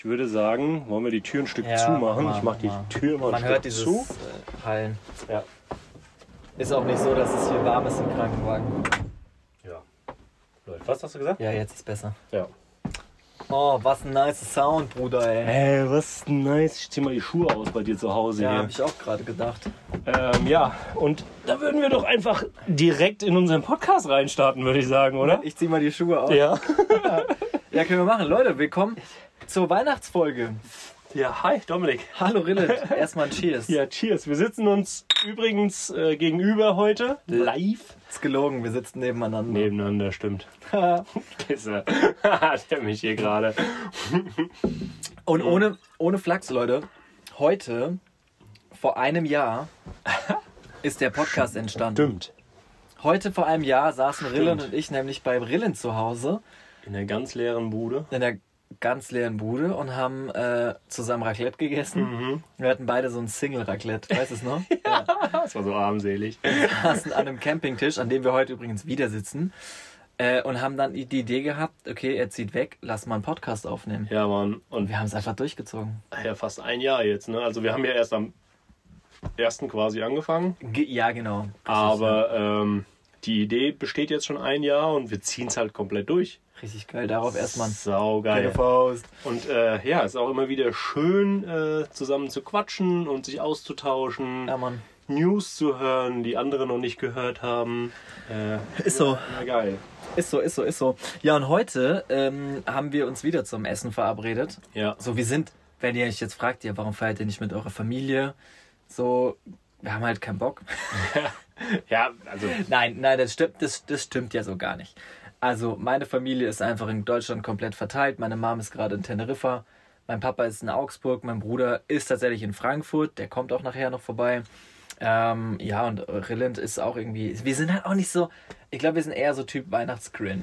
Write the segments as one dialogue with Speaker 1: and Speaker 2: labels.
Speaker 1: Ich würde sagen, wollen wir die Tür ein Stück
Speaker 2: Ja,
Speaker 1: zumachen?
Speaker 2: mach mal,
Speaker 1: ich mache die
Speaker 2: mach mal.
Speaker 1: Tür mal ein
Speaker 2: Man
Speaker 1: Stück
Speaker 2: hört dieses
Speaker 1: zu.
Speaker 2: äh, Hallen.
Speaker 1: Ja.
Speaker 2: Ist auch nicht so, dass es hier warm ist im Krankenwagen.
Speaker 1: ja. Läuft. Was hast du gesagt?
Speaker 2: Ja, jetzt ist besser.
Speaker 1: Ja.
Speaker 2: Oh, was ein nice Sound, Bruder, ey.
Speaker 1: Ey, was nice. Ich zieh mal die Schuhe aus bei dir zu Hause
Speaker 2: Ja,
Speaker 1: hier.
Speaker 2: hab ich auch gerade gedacht.
Speaker 1: Ähm, ja, und da würden wir doch einfach direkt in unseren Podcast reinstarten, würde ich sagen, oder?
Speaker 2: Ich zieh mal die Schuhe aus.
Speaker 1: Ja.
Speaker 2: Ja, können wir machen. Leute, willkommen zur Weihnachtsfolge.
Speaker 1: Ja, hi, Dominik.
Speaker 2: Hallo Rillet. Erstmal ein Cheers.
Speaker 1: Ja, cheers. Wir sitzen uns übrigens äh, gegenüber heute live
Speaker 2: Ist gelogen, wir sitzen nebeneinander.
Speaker 1: nebeneinander, stimmt. Pisser. Der mich hier gerade.
Speaker 2: Und ohne, ohne Flachs, Leute, heute, vor einem Jahr, ist der Podcast entstanden.
Speaker 1: Stimmt.
Speaker 2: Heute vor einem Jahr saßen Rillen und ich nämlich bei Rillen zu Hause
Speaker 1: In der ganz leeren Bude.
Speaker 2: in der ganz leeren Bude und haben äh, zusammen Raclette gegessen. Wir hatten beide so ein Single-Raclette, weißt du es noch? ja.
Speaker 1: Das war so armselig.
Speaker 2: saßen an einem Campingtisch, an dem wir heute übrigens wieder sitzen. Äh, und haben dann die Idee gehabt, okay, er zieht weg, lass mal einen Podcast aufnehmen.
Speaker 1: Ja, Mann. Und
Speaker 2: Wir haben es einfach durchgezogen.
Speaker 1: ja, fast ein Jahr jetzt, ne? Also wir haben ja erst am ersten quasi angefangen.
Speaker 2: Ge ja, genau. Richtig,
Speaker 1: Aber ähm, die Idee besteht jetzt schon ein Jahr und wir ziehen es halt komplett durch.
Speaker 2: Richtig geil. Darauf erstmal ein
Speaker 1: Saugeil.
Speaker 2: Faust.
Speaker 1: Und äh, ja, es ist auch immer wieder schön, äh, zusammen zu quatschen und sich auszutauschen,
Speaker 2: Ja, Mann.
Speaker 1: News zu hören, die andere noch nicht gehört haben. Äh,
Speaker 2: Ist so.
Speaker 1: na geil.
Speaker 2: Ist so, ist so, ist so. Ja, und heute ähm, haben wir uns wieder zum Essen verabredet.
Speaker 1: Ja.
Speaker 2: So, wir sind, wenn ihr euch jetzt fragt, ja, warum feiert ihr nicht mit eurer Familie? So, wir haben halt keinen Bock.
Speaker 1: Ja, also
Speaker 2: Nein, nein, das stimmt, das, das stimmt ja so gar nicht. Also, meine Familie ist einfach in Deutschland komplett verteilt. Meine Mom ist gerade in Teneriffa. Mein Papa ist in Augsburg. Mein Bruder ist tatsächlich in Frankfurt. Der kommt auch nachher noch vorbei. Ähm, ja, und Rilland ist auch irgendwie. Wir sind halt auch nicht so. Ich glaube, wir sind eher so Typ Weihnachtscringe.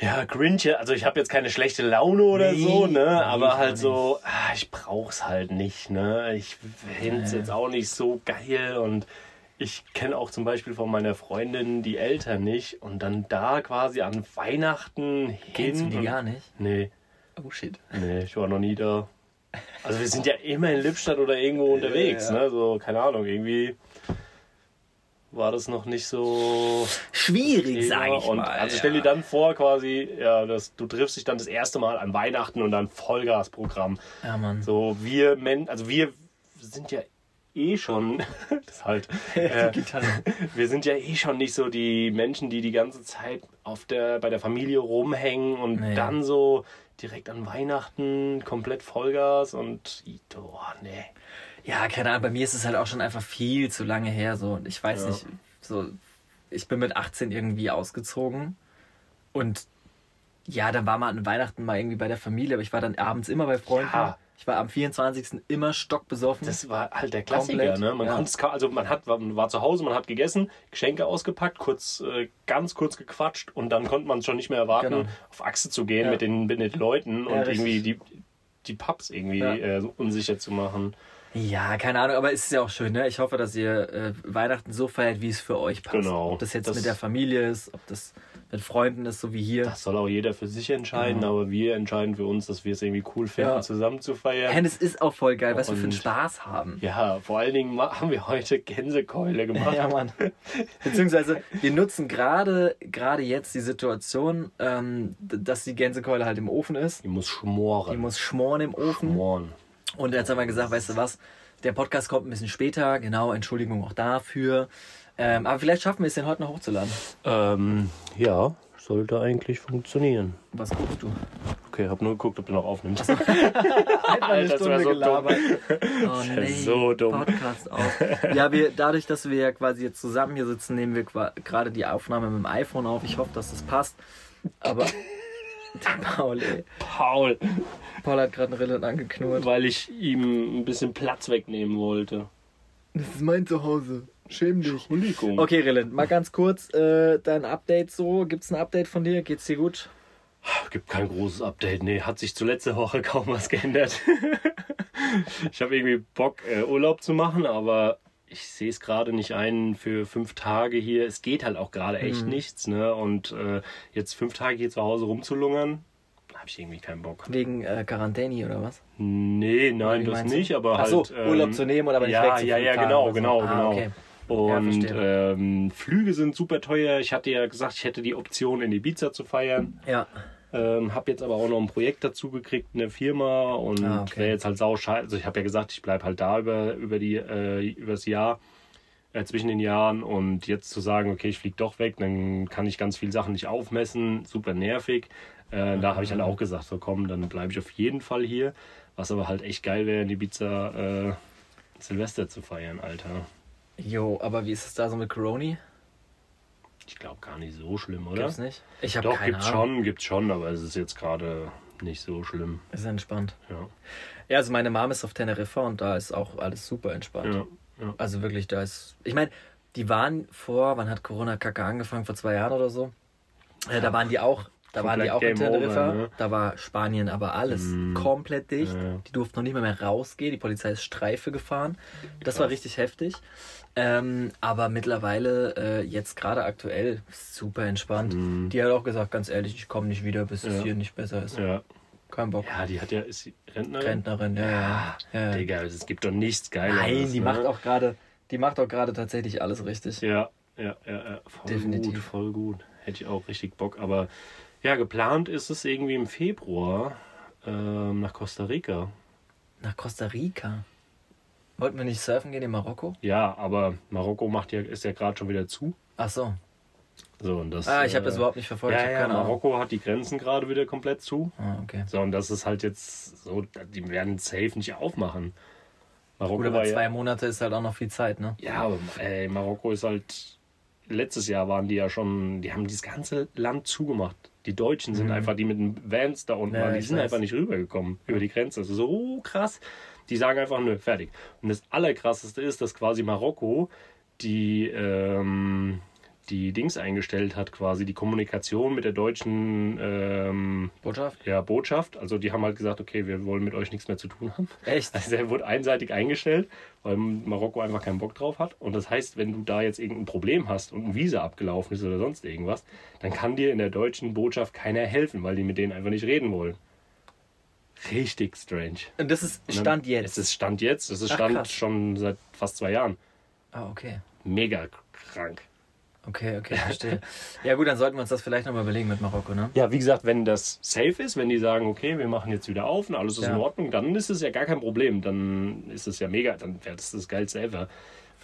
Speaker 1: Ja, Grinch, also ich habe jetzt keine schlechte Laune oder
Speaker 2: Nee,
Speaker 1: so, ne?
Speaker 2: nee,
Speaker 1: aber halt so, ah, ich brauch's halt nicht, ne? Ich find's
Speaker 2: Ja.
Speaker 1: jetzt auch nicht so geil und ich kenne auch zum Beispiel von meiner Freundin die Eltern nicht und dann da quasi an Weihnachten hin.
Speaker 2: Kennst du die gar nicht?
Speaker 1: Nee,
Speaker 2: Oh shit.
Speaker 1: nee, ich war noch nie da. Also wir sind ja immer in Lippstadt oder irgendwo unterwegs,
Speaker 2: ja.
Speaker 1: ne? So, keine Ahnung, irgendwie war das noch nicht so
Speaker 2: Schwierig, sage ich
Speaker 1: und
Speaker 2: mal.
Speaker 1: Also stell dir dann vor, quasi, ja, dass du triffst dich dann das erste Mal an Weihnachten und dann Vollgasprogramm.
Speaker 2: Ja, Mann.
Speaker 1: So, wir Men also wir sind ja eh schon, das halt, äh, wir sind ja eh schon nicht so die Menschen, die die ganze Zeit auf der, bei der Familie rumhängen und
Speaker 2: Nee.
Speaker 1: dann so direkt an Weihnachten komplett Vollgas und, oh, nee.
Speaker 2: Ja, keine Ahnung, bei mir ist es halt auch schon einfach viel zu lange her. So. Und ich weiß
Speaker 1: Ja.
Speaker 2: nicht, so, ich bin mit 18 irgendwie ausgezogen und ja, dann war mal an Weihnachten mal irgendwie bei der Familie, aber ich war dann abends immer bei Freunden.
Speaker 1: Ja.
Speaker 2: Ich war am 24. immer stockbesoffen.
Speaker 1: Das war halt der Klassiker,
Speaker 2: Komplett,
Speaker 1: ne? Man
Speaker 2: ja.
Speaker 1: also man hat, man war zu Hause, man hat gegessen, Geschenke ausgepackt, kurz, äh, ganz kurz gequatscht und dann konnte man es schon nicht mehr erwarten,
Speaker 2: Genau.
Speaker 1: auf Achse zu gehen
Speaker 2: Ja.
Speaker 1: mit, den, mit den Leuten
Speaker 2: Ja,
Speaker 1: und irgendwie die, die Pubs irgendwie äh, so unsicher zu machen.
Speaker 2: Ja, keine Ahnung, aber es ist ja auch schön, ne? Ich hoffe, dass ihr äh, Weihnachten so feiert, wie es für euch passt.
Speaker 1: Genau.
Speaker 2: Ob das jetzt
Speaker 1: Das-
Speaker 2: mit der Familie ist, ob das mit Freunden ist, so wie hier.
Speaker 1: Das soll auch jeder für sich entscheiden,
Speaker 2: Genau.
Speaker 1: aber wir entscheiden für uns, dass wir es irgendwie cool finden,
Speaker 2: Ja.
Speaker 1: zusammen zu feiern.
Speaker 2: Ja, es ist auch voll geil, was wir für einen
Speaker 1: Und-
Speaker 2: Spaß haben.
Speaker 1: Ja, vor allen Dingen haben wir heute Gänsekeule gemacht.
Speaker 2: Ja, Mann. Beziehungsweise, wir nutzen gerade gerade jetzt die Situation, ähm, dass die Gänsekeule halt im Ofen ist.
Speaker 1: Die muss schmoren.
Speaker 2: Die muss schmoren im Ofen.
Speaker 1: schmoren.
Speaker 2: Und jetzt haben wir gesagt, weißt du was, der Podcast kommt ein bisschen später. Genau, Entschuldigung auch dafür. Ähm, aber vielleicht schaffen wir es, den heute noch hochzuladen.
Speaker 1: Ähm, ja, sollte eigentlich funktionieren.
Speaker 2: Was guckst du?
Speaker 1: Okay, hab nur geguckt, ob du noch aufnimmst.
Speaker 2: Einfach
Speaker 1: Alter, das wär so dumm.
Speaker 2: Oh nee,
Speaker 1: so dumm.
Speaker 2: Podcast auf. Ja, wir, dadurch, dass wir ja quasi jetzt zusammen hier sitzen, nehmen wir gerade die Aufnahme mit dem iPhone auf. Ich hoffe, dass das passt. Aber Paul, ey.
Speaker 1: Paul,
Speaker 2: Paul hat gerade einen Rillen angeknurrt.
Speaker 1: weil ich ihm ein bisschen Platz wegnehmen wollte.
Speaker 2: Das ist mein Zuhause. Schäm dich.
Speaker 1: Entschuldigung.
Speaker 2: Okay, Rillen, mal ganz kurz äh, dein Update so. Gibt's ein Update von dir? Geht's dir gut?
Speaker 1: Gibt kein großes Update. Nee, hat sich zur letzten Woche kaum was geändert. ich habe irgendwie Bock, äh, Urlaub zu machen, aber ich sehe es gerade nicht ein für fünf Tage hier. Es geht halt auch gerade echt
Speaker 2: Mhm.
Speaker 1: nichts. Ne? Und äh, jetzt fünf Tage hier zu Hause rumzulungern, habe ich irgendwie keinen Bock.
Speaker 2: Wegen äh, Quarantäne oder was?
Speaker 1: Nee, nein, das nicht, aber
Speaker 2: Ach so,
Speaker 1: halt. ähm,
Speaker 2: Urlaub zu nehmen oder aber nicht
Speaker 1: ja,
Speaker 2: wegzufliegen,
Speaker 1: Ja, ja, genau,
Speaker 2: so.
Speaker 1: genau,
Speaker 2: Ah,
Speaker 1: genau.
Speaker 2: okay.
Speaker 1: Und
Speaker 2: verstehe.
Speaker 1: ähm, Flüge sind super teuer. Ich hatte ja gesagt, ich hätte die Option, in Ibiza zu feiern.
Speaker 2: Ja.
Speaker 1: Ähm, habe jetzt aber auch noch ein Projekt dazu gekriegt, eine Firma und
Speaker 2: Ah, okay.
Speaker 1: wäre jetzt halt sau scheiße. Also ich habe ja gesagt, ich bleibe halt da über, über die äh, übers Jahr, äh, zwischen den Jahren und jetzt zu sagen, okay, ich fliege doch weg, dann kann ich ganz viele Sachen nicht aufmessen, super nervig. Äh, da habe ich halt auch gesagt, so komm, dann bleibe ich auf jeden Fall hier. Was aber halt echt geil wäre, in Ibiza äh, Silvester zu feiern, Alter.
Speaker 2: Jo, aber wie ist es da so mit Corona?
Speaker 1: Ich glaube gar nicht so schlimm, oder?
Speaker 2: Gibt's nicht? Ich habe
Speaker 1: Doch,
Speaker 2: keine
Speaker 1: gibt's
Speaker 2: Ahnung.
Speaker 1: schon, gibt's schon, aber es ist jetzt gerade nicht so schlimm.
Speaker 2: Ist entspannt.
Speaker 1: Ja.
Speaker 2: Ja, also meine Mom ist auf Teneriffa und da ist auch alles super entspannt.
Speaker 1: Ja, ja.
Speaker 2: Also wirklich, da ist. Ich meine, die waren vor, wann hat Corona-Kacke angefangen? Vor zwei Jahren oder so? Äh, da waren die auch. Da waren die auch
Speaker 1: Komplett
Speaker 2: in
Speaker 1: Game
Speaker 2: Teneriffa.
Speaker 1: ne?
Speaker 2: Da war Spanien aber alles
Speaker 1: Mm.
Speaker 2: komplett dicht.
Speaker 1: Ja.
Speaker 2: Die durften noch nicht mal mehr rausgehen. Die Polizei ist Streife gefahren. Das war
Speaker 1: Krass.
Speaker 2: richtig heftig. Ähm, aber mittlerweile, äh, jetzt gerade aktuell, super entspannt.
Speaker 1: Mm.
Speaker 2: Die hat auch gesagt, ganz ehrlich, ich komme nicht wieder, bis es
Speaker 1: Ja.
Speaker 2: hier nicht besser ist.
Speaker 1: Ja.
Speaker 2: Kein Bock.
Speaker 1: ja, die hat ja, ist sie Rentnerin?
Speaker 2: Rentnerin, ja, ja. ja, ja.
Speaker 1: Digga, es gibt doch nichts Geiles.
Speaker 2: Nein, die
Speaker 1: ne?
Speaker 2: macht auch gerade, die macht auch gerade tatsächlich alles richtig.
Speaker 1: Ja, ja, ja, ja. Voll
Speaker 2: Definitiv.
Speaker 1: gut, voll gut. Hätte ich auch richtig Bock. Aber ja, geplant ist es irgendwie im Februar ähm, nach Costa Rica.
Speaker 2: Nach Costa Rica. Wollten wir nicht surfen gehen in Marokko?
Speaker 1: Ja, aber Marokko macht ja, ist ja gerade schon wieder zu.
Speaker 2: Ach so.
Speaker 1: So, und das,
Speaker 2: Ah, ich habe
Speaker 1: äh,
Speaker 2: das überhaupt nicht verfolgt.
Speaker 1: Ja, ja,
Speaker 2: keine Ahnung.
Speaker 1: Marokko hat die Grenzen gerade wieder komplett zu.
Speaker 2: Ah, okay.
Speaker 1: So, und das ist halt jetzt so, die werden safe nicht aufmachen. Marokko
Speaker 2: Gut, aber
Speaker 1: ja,
Speaker 2: zwei Monate ist halt auch noch viel Zeit, ne?
Speaker 1: Ja, aber ey, Marokko ist halt. Letztes Jahr waren die ja schon. Die haben dieses ganze Land zugemacht. Die Deutschen sind
Speaker 2: Mhm.
Speaker 1: einfach, die mit den Vans da unten
Speaker 2: Ja,
Speaker 1: waren, die sind
Speaker 2: weiß.
Speaker 1: einfach nicht rübergekommen über die Grenze. Also so krass. Die sagen einfach, nö, fertig. Und das Allerkrasseste ist, dass quasi Marokko die, ähm, die Dings eingestellt hat, quasi die Kommunikation mit der deutschen ähm,
Speaker 2: Botschaft?
Speaker 1: ja, Botschaft. Also die haben halt gesagt, okay, wir wollen mit euch nichts mehr zu tun haben.
Speaker 2: Echt?
Speaker 1: Also der wurde einseitig eingestellt, weil Marokko einfach keinen Bock drauf hat. Und das heißt, wenn du da jetzt irgendein Problem hast und ein Visa abgelaufen ist oder sonst irgendwas, dann kann dir in der deutschen Botschaft keiner helfen, weil die mit denen einfach nicht reden wollen. Richtig strange.
Speaker 2: Und das ist Stand jetzt.
Speaker 1: Es ist Stand jetzt. Es ist
Speaker 2: Ach,
Speaker 1: Stand
Speaker 2: krass.
Speaker 1: schon seit fast zwei Jahren.
Speaker 2: ah, okay.
Speaker 1: Mega krank.
Speaker 2: Okay, okay, verstehe. ja gut, dann sollten wir uns das vielleicht nochmal überlegen mit Marokko, ne?
Speaker 1: Ja, wie gesagt, wenn das safe ist, wenn die sagen, okay, wir machen jetzt wieder auf und alles ist
Speaker 2: Ja.
Speaker 1: in Ordnung, dann ist es ja gar kein Problem. Dann ist es ja mega, dann wäre das das geilste ever.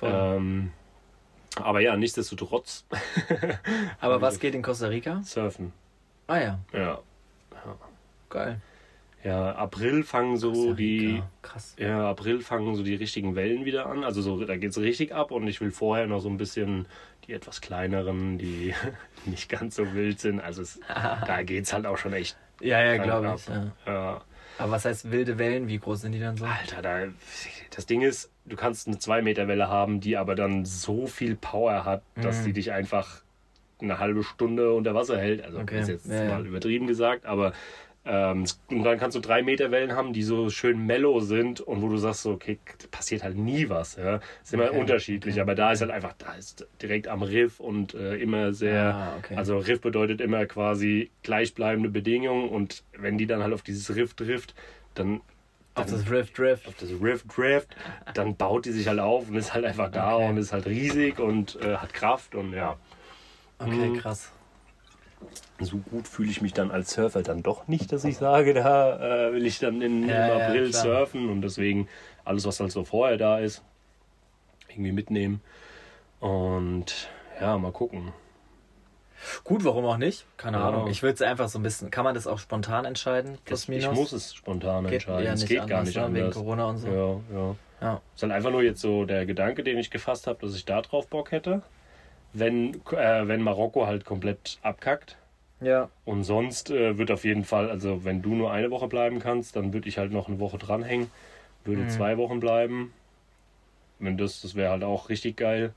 Speaker 1: Ähm, aber ja, nichtsdestotrotz
Speaker 2: aber was geht in Costa Rica?
Speaker 1: surfen.
Speaker 2: Ah ja,
Speaker 1: Ja.
Speaker 2: geil.
Speaker 1: Ja, April fangen so die.
Speaker 2: Krass.
Speaker 1: Ja, April fangen so die richtigen Wellen wieder an. Also so, da geht es richtig ab und ich will vorher noch so ein bisschen die etwas kleineren, die nicht ganz so wild sind. Also es, da geht es halt auch schon echt.
Speaker 2: Ja, ja, glaube ich. Ja.
Speaker 1: Ja.
Speaker 2: Aber was heißt wilde Wellen? Wie groß sind die dann so?
Speaker 1: Alter, da, das Ding ist, du kannst eine 2-Meter-Welle haben, die aber dann so viel Power hat, dass
Speaker 2: Mhm.
Speaker 1: die dich einfach eine halbe Stunde unter Wasser hält. Also
Speaker 2: Okay,
Speaker 1: ist jetzt
Speaker 2: ja, ja.
Speaker 1: mal übertrieben gesagt, aber ähm, und dann kannst du 3-Meter-Wellen haben, die so schön mellow sind und wo du sagst, so, okay, passiert halt nie was. Ja? Ist immer
Speaker 2: Okay,
Speaker 1: unterschiedlich,
Speaker 2: okay,
Speaker 1: aber da ist halt einfach, da ist direkt am Riff und äh, immer sehr.
Speaker 2: Ah, okay.
Speaker 1: Also Riff bedeutet immer quasi gleichbleibende Bedingungen und wenn die dann halt auf dieses Riff trifft, dann
Speaker 2: Auf das Rift Drift.
Speaker 1: auf das Riff Drift, dann baut die sich halt auf und ist halt einfach da
Speaker 2: Okay.
Speaker 1: und ist halt riesig und äh, hat Kraft und ja,
Speaker 2: Okay,
Speaker 1: Mhm.
Speaker 2: krass.
Speaker 1: So gut fühle ich mich dann als Surfer dann doch nicht, dass ich sage, da äh, will ich dann in,
Speaker 2: Ja,
Speaker 1: im
Speaker 2: ja,
Speaker 1: April
Speaker 2: klar.
Speaker 1: surfen und deswegen alles, was halt so vorher da ist, irgendwie mitnehmen und ja, mal gucken.
Speaker 2: Gut, warum auch nicht? Keine
Speaker 1: Ja.
Speaker 2: Ahnung. Ich würde es einfach so ein bisschen. Kann man das auch spontan entscheiden? Plus minus?
Speaker 1: ich muss es spontan
Speaker 2: geht
Speaker 1: entscheiden,
Speaker 2: ja
Speaker 1: es geht
Speaker 2: anders,
Speaker 1: gar nicht
Speaker 2: ne? wegen
Speaker 1: anders.
Speaker 2: Corona und so.
Speaker 1: Ja, ja.
Speaker 2: Ja.
Speaker 1: ist halt einfach nur jetzt so der Gedanke, den ich gefasst habe, dass ich da drauf Bock hätte. Wenn, äh, wenn Marokko halt komplett abkackt.
Speaker 2: Ja.
Speaker 1: Und sonst äh, wird auf jeden Fall, also wenn du nur eine Woche bleiben kannst, dann würde ich halt noch eine Woche dranhängen. Würde
Speaker 2: Mhm.
Speaker 1: zwei Wochen bleiben. Wenn das, das wäre halt auch richtig geil.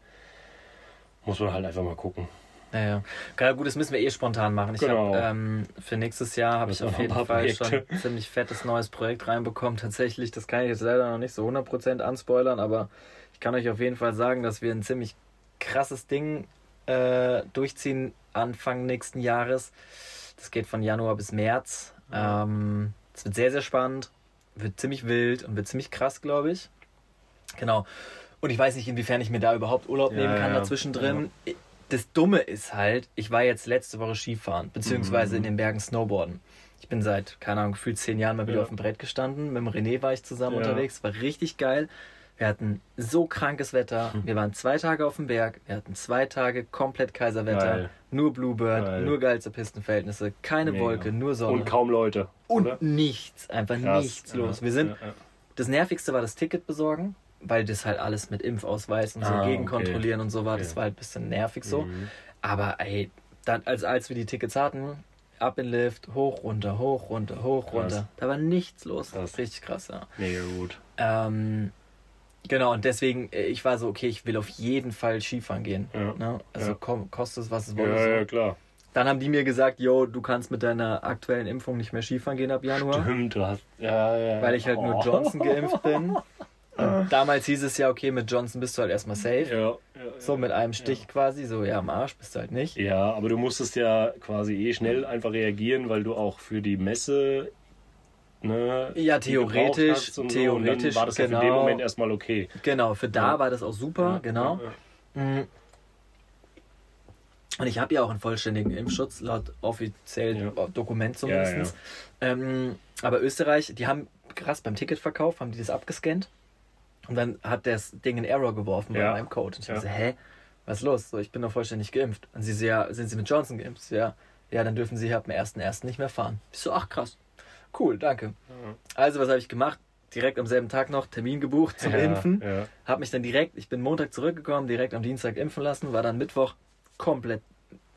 Speaker 1: Muss man halt einfach mal gucken.
Speaker 2: Ja, ja. Geil, gut, das müssen wir eh spontan machen. Ich
Speaker 1: Genau.
Speaker 2: hab, ähm, für nächstes Jahr habe ich auf jeden Fall schon
Speaker 1: Projekte.
Speaker 2: ein ziemlich fettes neues Projekt reinbekommen. Tatsächlich, das kann ich jetzt leider noch nicht so 100% anspoilern, aber ich kann euch auf jeden Fall sagen, dass wir ein ziemlich krasses Ding äh, durchziehen Anfang nächsten Jahres. Das geht von Januar bis März. Ähm, es wird sehr, sehr spannend, wird ziemlich wild und wird ziemlich krass, glaube ich. Genau. Und ich weiß nicht, inwiefern ich mir da überhaupt Urlaub
Speaker 1: Ja,
Speaker 2: nehmen kann
Speaker 1: ja,
Speaker 2: dazwischen drin. Das Dumme ist halt, ich war jetzt letzte Woche Skifahren, beziehungsweise
Speaker 1: Mhm.
Speaker 2: in den Bergen Snowboarden. Ich bin seit, keine Ahnung, gefühlt zehn Jahren mal wieder
Speaker 1: Ja.
Speaker 2: auf dem Brett gestanden. Mit dem René war ich zusammen
Speaker 1: Ja.
Speaker 2: unterwegs. War richtig geil. Wir hatten so krankes Wetter.
Speaker 1: Hm.
Speaker 2: Wir waren zwei Tage auf dem Berg. Wir hatten zwei Tage komplett Kaiserwetter.
Speaker 1: Geil.
Speaker 2: Nur Bluebird,
Speaker 1: Geil.
Speaker 2: nur geilste Pistenverhältnisse. Keine
Speaker 1: Mega.
Speaker 2: Wolke, nur Sonne.
Speaker 1: Und kaum Leute.
Speaker 2: Und
Speaker 1: oder?
Speaker 2: nichts. Einfach
Speaker 1: Krass.
Speaker 2: nichts los. Wir sind,
Speaker 1: ja, ja.
Speaker 2: das Nervigste war das Ticket besorgen, weil das halt alles mit Impfausweis und so
Speaker 1: Ah,
Speaker 2: gegenkontrollieren und so war. Das
Speaker 1: Okay.
Speaker 2: war halt ein bisschen nervig so.
Speaker 1: Mhm.
Speaker 2: Aber ey, dann, als, als wir die Tickets hatten, ab in Lift, hoch, runter, hoch, runter, hoch,
Speaker 1: Krass.
Speaker 2: runter. Da war nichts los.
Speaker 1: Krass.
Speaker 2: Richtig krass, ja.
Speaker 1: Mega gut.
Speaker 2: Ähm, genau, und deswegen, äh, ich war so, okay, ich will auf jeden Fall Skifahren gehen.
Speaker 1: Ja.
Speaker 2: Ne? Also
Speaker 1: Ja.
Speaker 2: komm, kostet es, was es wolle.
Speaker 1: Ja,
Speaker 2: so.
Speaker 1: ja, klar.
Speaker 2: Dann haben die mir gesagt, yo, du kannst mit deiner aktuellen Impfung nicht mehr Skifahren gehen ab Januar.
Speaker 1: Stimmt, du hast. Ja, ja.
Speaker 2: Weil ich halt nur
Speaker 1: Oh.
Speaker 2: Johnson geimpft bin. Und damals hieß es ja, okay, mit Johnson bist du halt erstmal safe.
Speaker 1: Ja, ja,
Speaker 2: So mit einem Stich quasi, so ja, am Arsch bist du halt nicht.
Speaker 1: Ja, aber du musstest ja quasi eh schnell einfach reagieren, weil du auch für die Messe. Ne,
Speaker 2: Ja, theoretisch- theoretisch,
Speaker 1: So, war das ja für den
Speaker 2: genau.
Speaker 1: Moment erstmal okay.
Speaker 2: Genau, für da
Speaker 1: Ja.
Speaker 2: war das auch super,
Speaker 1: Ja,
Speaker 2: genau. Mhm. Und ich habe ja auch einen vollständigen Impfschutz, laut offiziellen. Dokument zumindest. Ähm, aber Österreich, die haben krass beim Ticketverkauf, haben die das abgescannt. Und dann hat das Ding einen Error geworfen bei meinem Code. Und ich
Speaker 1: Ja.
Speaker 2: so, hä? Was ist los? So, ich bin doch vollständig geimpft. Und sie so, ja, sind Sie mit Johnson geimpft? Ja. Ja, dann dürfen Sie ab dem 1.1. nicht mehr fahren. Ich so, ach krass. Cool, danke.
Speaker 1: Ja.
Speaker 2: Also, was habe ich gemacht? Direkt am selben Tag noch Termin gebucht zum
Speaker 1: Ja,
Speaker 2: Impfen.
Speaker 1: Ja.
Speaker 2: Hab mich dann direkt, ich bin Montag zurückgekommen, direkt am Dienstag impfen lassen, war dann Mittwoch komplett,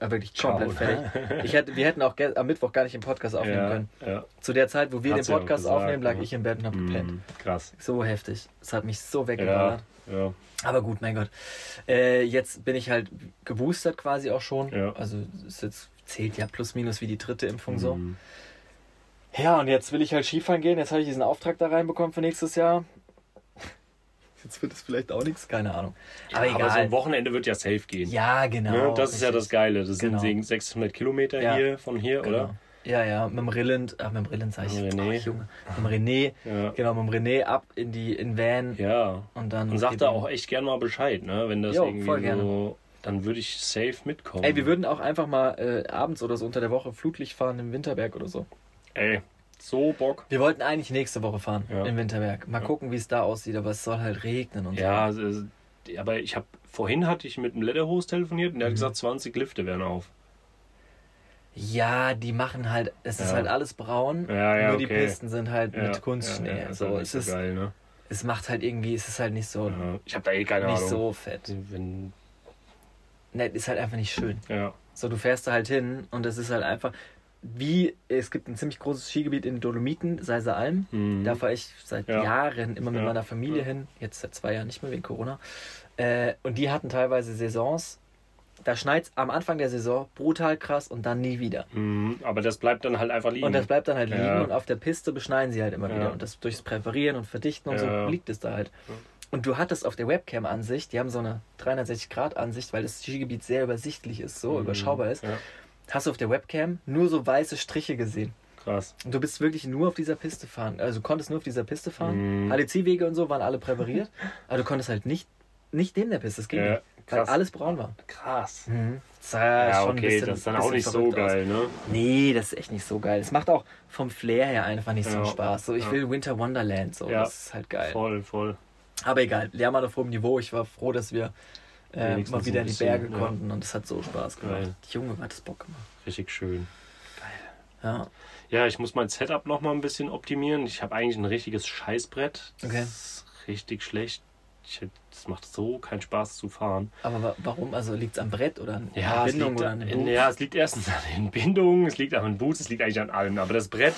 Speaker 2: äh, wirklich komplett fertig. Ich hätte, wir hätten auch am Mittwoch gar nicht den Podcast aufnehmen
Speaker 1: ja,
Speaker 2: können.
Speaker 1: Ja.
Speaker 2: Zu der Zeit, wo wir
Speaker 1: Hat's
Speaker 2: den
Speaker 1: ja
Speaker 2: Podcast
Speaker 1: gesagt,
Speaker 2: aufnehmen, lag
Speaker 1: ja.
Speaker 2: ich im Bett und hab gepennt.
Speaker 1: Mhm, krass.
Speaker 2: So heftig. Es hat mich so
Speaker 1: Ja,
Speaker 2: weggeballert.
Speaker 1: ja.
Speaker 2: Aber gut, mein Gott. Äh, jetzt bin ich halt geboostert quasi auch schon.
Speaker 1: Ja.
Speaker 2: Also es jetzt zählt ja plus minus wie die dritte Impfung so. Ja, und jetzt will ich halt Skifahren gehen. Jetzt habe ich diesen Auftrag da reinbekommen für nächstes Jahr. Jetzt wird es vielleicht auch nichts, keine Ahnung. Aber
Speaker 1: Ja,
Speaker 2: egal.
Speaker 1: Aber so ein Wochenende wird ja safe gehen.
Speaker 2: ja, genau.
Speaker 1: Ne? Das ist ja das Geile. Das
Speaker 2: Genau.
Speaker 1: sind 600 Kilometer
Speaker 2: Ja.
Speaker 1: hier von hier,
Speaker 2: Genau.
Speaker 1: oder?
Speaker 2: Ja, ja, mit dem Rilland, ach, mit dem Rilland sag ich,
Speaker 1: René.
Speaker 2: Ach, Junge, mit dem René,
Speaker 1: Ja.
Speaker 2: genau, mit dem René ab in die, in Van
Speaker 1: Ja.
Speaker 2: und dann.
Speaker 1: Und sagt da auch echt gern mal Bescheid, ne? Wenn das
Speaker 2: Jo,
Speaker 1: irgendwie
Speaker 2: voll gerne.
Speaker 1: so. Dann würde ich safe mitkommen.
Speaker 2: Ey, wir würden auch einfach mal äh, abends oder so unter der Woche Flutlicht fahren im Winterberg oder so.
Speaker 1: Ey, so Bock.
Speaker 2: Wir wollten eigentlich nächste Woche fahren
Speaker 1: Ja.
Speaker 2: im Winterberg. Mal
Speaker 1: Ja.
Speaker 2: gucken, wie es da aussieht, aber es soll halt regnen und
Speaker 1: Ja, es- aber ich habe vorhin hatte ich mit einem Lederhost telefoniert und der hat
Speaker 2: Mhm.
Speaker 1: gesagt, 20 Lifte wären auf.
Speaker 2: so. Ja, die machen halt, es ist
Speaker 1: Ja.
Speaker 2: halt alles braun,
Speaker 1: Ja, ja,
Speaker 2: nur die
Speaker 1: okay.
Speaker 2: Pisten sind halt
Speaker 1: Ja,
Speaker 2: mit Kunstschnee.
Speaker 1: Ja, ja, ist
Speaker 2: so,
Speaker 1: halt nicht
Speaker 2: es,
Speaker 1: so
Speaker 2: ist,
Speaker 1: geil, ne?
Speaker 2: es macht halt irgendwie, es ist halt nicht so,
Speaker 1: Ja, ich habe da eh keine
Speaker 2: nicht
Speaker 1: Ahnung.
Speaker 2: so fett.
Speaker 1: Wenn,
Speaker 2: Ne, ist halt einfach nicht schön.
Speaker 1: ja.
Speaker 2: So, du fährst da halt hin und es ist halt einfach wie, es gibt ein ziemlich großes Skigebiet in den Dolomiten, Seiser Alm.
Speaker 1: Mhm.
Speaker 2: Da fahre ich seit
Speaker 1: Ja.
Speaker 2: Jahren immer mit
Speaker 1: Ja.
Speaker 2: meiner Familie
Speaker 1: Ja.
Speaker 2: hin. Jetzt seit zwei Jahren nicht mehr wegen Corona. Äh, und die hatten teilweise Saisons. Da schneit am Anfang der Saison brutal krass und dann nie wieder.
Speaker 1: Mhm, aber das bleibt dann halt einfach liegen.
Speaker 2: Und das bleibt dann halt liegen und auf der Piste beschneien sie halt immer wieder. Und das durchs Präparieren und Verdichten und so liegt es da halt. Und du hattest auf der Webcam-Ansicht, die haben so eine 360-Grad-Ansicht, weil das Skigebiet sehr übersichtlich ist, so
Speaker 1: Mhm.
Speaker 2: überschaubar ist.
Speaker 1: Ja,
Speaker 2: Hast du auf der Webcam nur so weiße Striche gesehen.
Speaker 1: krass.
Speaker 2: Und du bist wirklich nur auf dieser Piste fahren. Also du konntest nur auf dieser Piste fahren.
Speaker 1: Mhm.
Speaker 2: HDC-Wege und so waren alle präpariert. aber du konntest halt nicht, nicht neben der Piste. Das ging
Speaker 1: Ja,
Speaker 2: nicht. Weil
Speaker 1: krass.
Speaker 2: alles braun war.
Speaker 1: Krass.
Speaker 2: Mhm. Das
Speaker 1: Ja,
Speaker 2: schon ein
Speaker 1: okay,
Speaker 2: bisschen,
Speaker 1: das ist dann auch nicht so
Speaker 2: verrückt aus.
Speaker 1: geil, ne?
Speaker 2: Nee, das ist echt nicht so geil. Es macht auch vom Flair her einfach nicht so
Speaker 1: Ja.
Speaker 2: einen Spaß. So, ich
Speaker 1: Ja.
Speaker 2: will Winter Wonderland, so.
Speaker 1: Ja.
Speaker 2: Das ist halt geil.
Speaker 1: Voll, voll.
Speaker 2: Aber egal, Lärm auf hohem Niveau. Ich war froh, dass wir äh, mal wieder in die
Speaker 1: bisschen,
Speaker 2: Berge
Speaker 1: ja.
Speaker 2: konnten und es hat so Spaß gemacht.
Speaker 1: Geil.
Speaker 2: Junge, hat das Bock gemacht.
Speaker 1: Richtig schön.
Speaker 2: Ja.
Speaker 1: Ja, ich muss mein Setup noch mal ein bisschen optimieren. Ich habe eigentlich ein richtiges Scheißbrett. Das
Speaker 2: Okay.
Speaker 1: ist richtig schlecht. Ich, das macht so keinen Spaß zu fahren.
Speaker 2: Aber wa warum? Also liegt es am Brett oder an
Speaker 1: Ja,
Speaker 2: Bindung oder an den
Speaker 1: ja, es liegt erstens an den Bindungen, es liegt an den Boots, es liegt eigentlich an allem. Aber das Brett,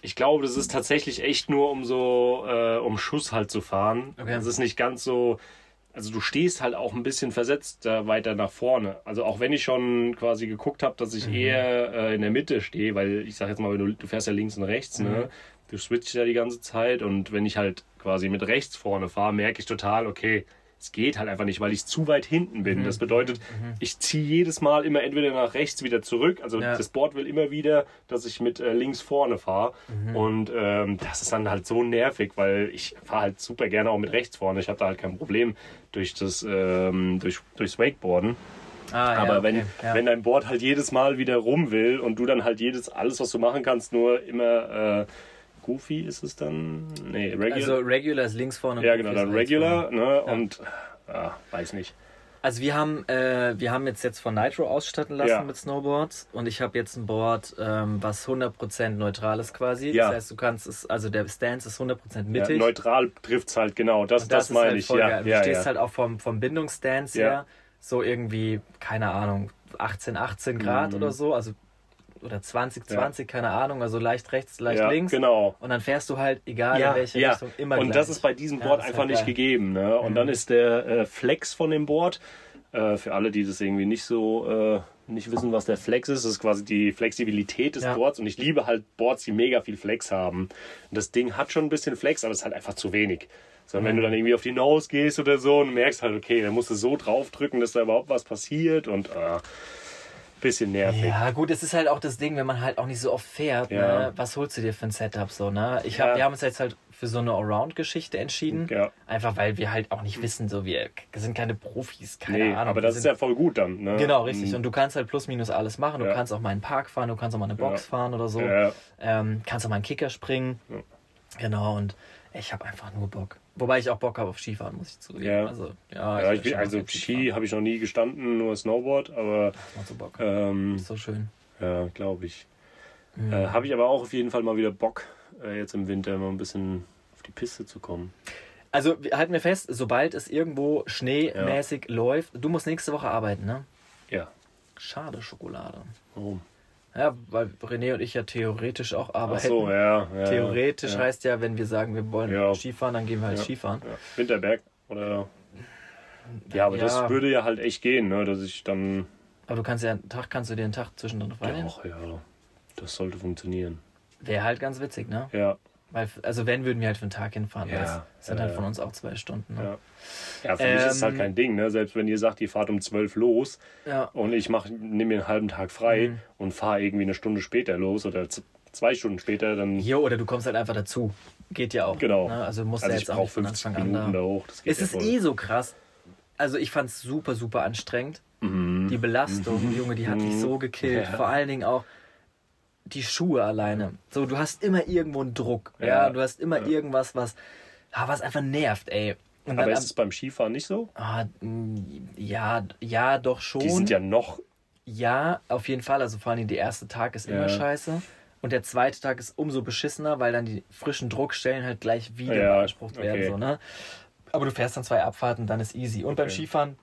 Speaker 1: ich glaube, das ist tatsächlich echt nur um so, äh, um Schuss halt zu fahren.
Speaker 2: Okay.
Speaker 1: Es ist nicht ganz so, also du stehst halt auch ein bisschen versetzt äh, weiter nach vorne. Also auch wenn ich schon quasi geguckt habe, dass ich
Speaker 2: Mhm.
Speaker 1: eher äh, in der Mitte stehe, weil ich sag jetzt mal, wenn du, du fährst ja links und rechts,
Speaker 2: Mhm.
Speaker 1: ne? Du switchst ja die ganze Zeit und wenn ich halt quasi mit rechts vorne fahre, merke ich total, okay, es geht halt einfach nicht, weil ich zu weit hinten
Speaker 2: Mhm.
Speaker 1: bin. Das bedeutet, ich ziehe jedes Mal immer entweder nach rechts wieder zurück. Also
Speaker 2: Ja.
Speaker 1: das Board will immer wieder, dass ich mit äh, links vorne fahre.
Speaker 2: Mhm.
Speaker 1: Und ähm, das ist dann halt so nervig, weil ich fahre halt super gerne auch mit rechts vorne. Ich habe da halt kein Problem durch das ähm, durch, durchs Wakeboarden.
Speaker 2: Ah, ja,
Speaker 1: Aber
Speaker 2: okay,
Speaker 1: wenn,
Speaker 2: ja.
Speaker 1: wenn dein Board halt jedes Mal wieder rum will und du dann halt jedes, alles, was du machen kannst, nur immer äh, Goofy ist es dann? Nee, Regular.
Speaker 2: Also Regular ist links vorne. und
Speaker 1: ja, genau, dann Regular, ne? Und ah, weiß nicht.
Speaker 2: Also wir haben, äh, wir haben jetzt jetzt von Nitro ausstatten lassen
Speaker 1: Ja.
Speaker 2: mit Snowboards und ich habe jetzt ein Board, ähm, was 100% neutral ist quasi.
Speaker 1: Ja.
Speaker 2: Das heißt, du kannst es, also der Stance ist 100%
Speaker 1: Ja,
Speaker 2: mittig.
Speaker 1: neutral trifft es halt genau. Das,
Speaker 2: Und
Speaker 1: das,
Speaker 2: ist
Speaker 1: meine
Speaker 2: halt
Speaker 1: ich. Ja,
Speaker 2: geil. Du
Speaker 1: ja,
Speaker 2: stehst
Speaker 1: ja.
Speaker 2: halt auch vom, vom Bindungsstance
Speaker 1: Ja.
Speaker 2: her so irgendwie, keine Ahnung, 18, 18 Grad
Speaker 1: Mhm.
Speaker 2: oder so, also oder 20, 20, keine Ahnung, also leicht rechts, leicht
Speaker 1: ja,
Speaker 2: links.
Speaker 1: Genau.
Speaker 2: Und dann fährst du halt, egal
Speaker 1: Ja,
Speaker 2: in welche
Speaker 1: ja.
Speaker 2: Richtung, immer
Speaker 1: Und
Speaker 2: gleich.
Speaker 1: das ist bei diesem
Speaker 2: Ja,
Speaker 1: Board
Speaker 2: ist
Speaker 1: einfach
Speaker 2: halt
Speaker 1: nicht
Speaker 2: geil.
Speaker 1: gegeben. Ne? Und dann ist der äh, Flex von dem Board, äh, für alle, die das irgendwie nicht so äh, nicht wissen, was der Flex ist, das ist quasi die Flexibilität des
Speaker 2: Ja.
Speaker 1: Boards. Und ich liebe halt Boards, die mega viel Flex haben. Und das Ding hat schon ein bisschen Flex, aber es ist halt einfach zu wenig. Sondern wenn du dann irgendwie auf die Nose gehst oder so und merkst halt, okay, dann musst du so draufdrücken, dass da überhaupt was passiert und äh, bisschen nervig.
Speaker 2: Ja, gut, es ist halt auch das Ding, wenn man halt auch nicht so oft fährt,
Speaker 1: Ja.
Speaker 2: ne? was holst du dir für ein Setup so, ne? Ich hab,
Speaker 1: Ja.
Speaker 2: wir haben uns jetzt halt für so eine Allround-Geschichte entschieden.
Speaker 1: Ja.
Speaker 2: Einfach weil wir halt auch nicht wissen, so wir sind keine Profis, keine
Speaker 1: Nee,
Speaker 2: Ahnung.
Speaker 1: aber das
Speaker 2: sind,
Speaker 1: ist ja voll gut dann. Ne?
Speaker 2: Genau, richtig. Und du kannst halt plus minus alles machen. Du
Speaker 1: Ja.
Speaker 2: kannst auch mal in den Park fahren, du kannst auch mal eine Box fahren oder so. Ähm, kannst auch mal einen Kicker springen. Genau, und ich habe einfach nur Bock. Wobei ich auch Bock habe auf Skifahren, muss ich zugeben.
Speaker 1: Ja.
Speaker 2: Also, ja,
Speaker 1: Ja, ich bin,
Speaker 2: schon
Speaker 1: also Ski habe ich noch nie gestanden, nur Snowboard, aber
Speaker 2: Das macht so Bock.
Speaker 1: ähm,
Speaker 2: So schön.
Speaker 1: ja, glaube ich.
Speaker 2: Mhm.
Speaker 1: Äh, habe ich aber auch auf jeden Fall mal wieder Bock, äh, jetzt im Winter mal ein bisschen auf die Piste zu kommen.
Speaker 2: Also halten wir fest, sobald es irgendwo schneemäßig läuft, du musst nächste Woche arbeiten, ne?
Speaker 1: Ja,
Speaker 2: Schade Schokolade.
Speaker 1: warum?
Speaker 2: Ja, weil René und ich ja theoretisch auch
Speaker 1: Ach
Speaker 2: arbeiten.
Speaker 1: so, ja. ja
Speaker 2: Theoretisch
Speaker 1: ja.
Speaker 2: heißt ja, wenn wir sagen, wir wollen
Speaker 1: Ja.
Speaker 2: Skifahren, dann gehen wir halt
Speaker 1: Ja.
Speaker 2: Skifahren.
Speaker 1: Ja. Winterberg oder. Ja, aber
Speaker 2: Ja.
Speaker 1: das würde ja halt echt gehen, ne? dass ich dann.
Speaker 2: Aber du kannst ja einen Tag, kannst du dir einen Tag zwischendrin frei nehmen.
Speaker 1: Doch, ja, das sollte funktionieren.
Speaker 2: Wäre halt ganz witzig, ne?
Speaker 1: Ja,
Speaker 2: Weil, also wenn, würden wir halt für einen Tag hinfahren.
Speaker 1: Ja,
Speaker 2: es sind
Speaker 1: ja,
Speaker 2: halt
Speaker 1: ja.
Speaker 2: von uns auch zwei Stunden. Ne?
Speaker 1: ja. Ja, für mich ist es halt
Speaker 2: Ähm,
Speaker 1: kein Ding, ne? Selbst wenn ihr sagt, ihr fahrt um 12 los
Speaker 2: Ja.
Speaker 1: und ich mach, nehme mir einen halben Tag frei
Speaker 2: Mhm.
Speaker 1: und fahre irgendwie eine Stunde später los oder zwei Stunden später, dann.
Speaker 2: Hier, oder du kommst halt einfach dazu. Geht ja auch.
Speaker 1: Genau.
Speaker 2: Ne? Also musst
Speaker 1: Also ich
Speaker 2: jetzt auch von
Speaker 1: 50
Speaker 2: Anfang an
Speaker 1: Minuten
Speaker 2: da.
Speaker 1: da hoch. Das
Speaker 2: Es
Speaker 1: ja
Speaker 2: ist
Speaker 1: voll.
Speaker 2: eh so krass. Also ich fand es super, super anstrengend.
Speaker 1: Mhm.
Speaker 2: Die Belastung, Junge, die hat mich so gekillt.
Speaker 1: Ja.
Speaker 2: Vor allen Dingen auch die Schuhe alleine. So, du hast immer irgendwo einen Druck. Ja,
Speaker 1: Ja.
Speaker 2: du hast immer
Speaker 1: Ja.
Speaker 2: irgendwas, was, ah, was einfach nervt, ey. Und
Speaker 1: Aber
Speaker 2: dann
Speaker 1: ist es beim Skifahren nicht so?
Speaker 2: ah, mh, ja, ja, doch schon.
Speaker 1: Die sind ja noch.
Speaker 2: Ja, auf jeden Fall. Also vor allem der erste Tag ist immer
Speaker 1: Ja.
Speaker 2: scheiße. Und der zweite Tag ist umso beschissener, weil dann die frischen Druckstellen halt gleich wieder
Speaker 1: Ja,
Speaker 2: beansprucht werden.
Speaker 1: okay.
Speaker 2: So, ne? Aber du fährst dann zwei Abfahrten, dann ist easy. Und beim
Speaker 1: Okay.
Speaker 2: Skifahren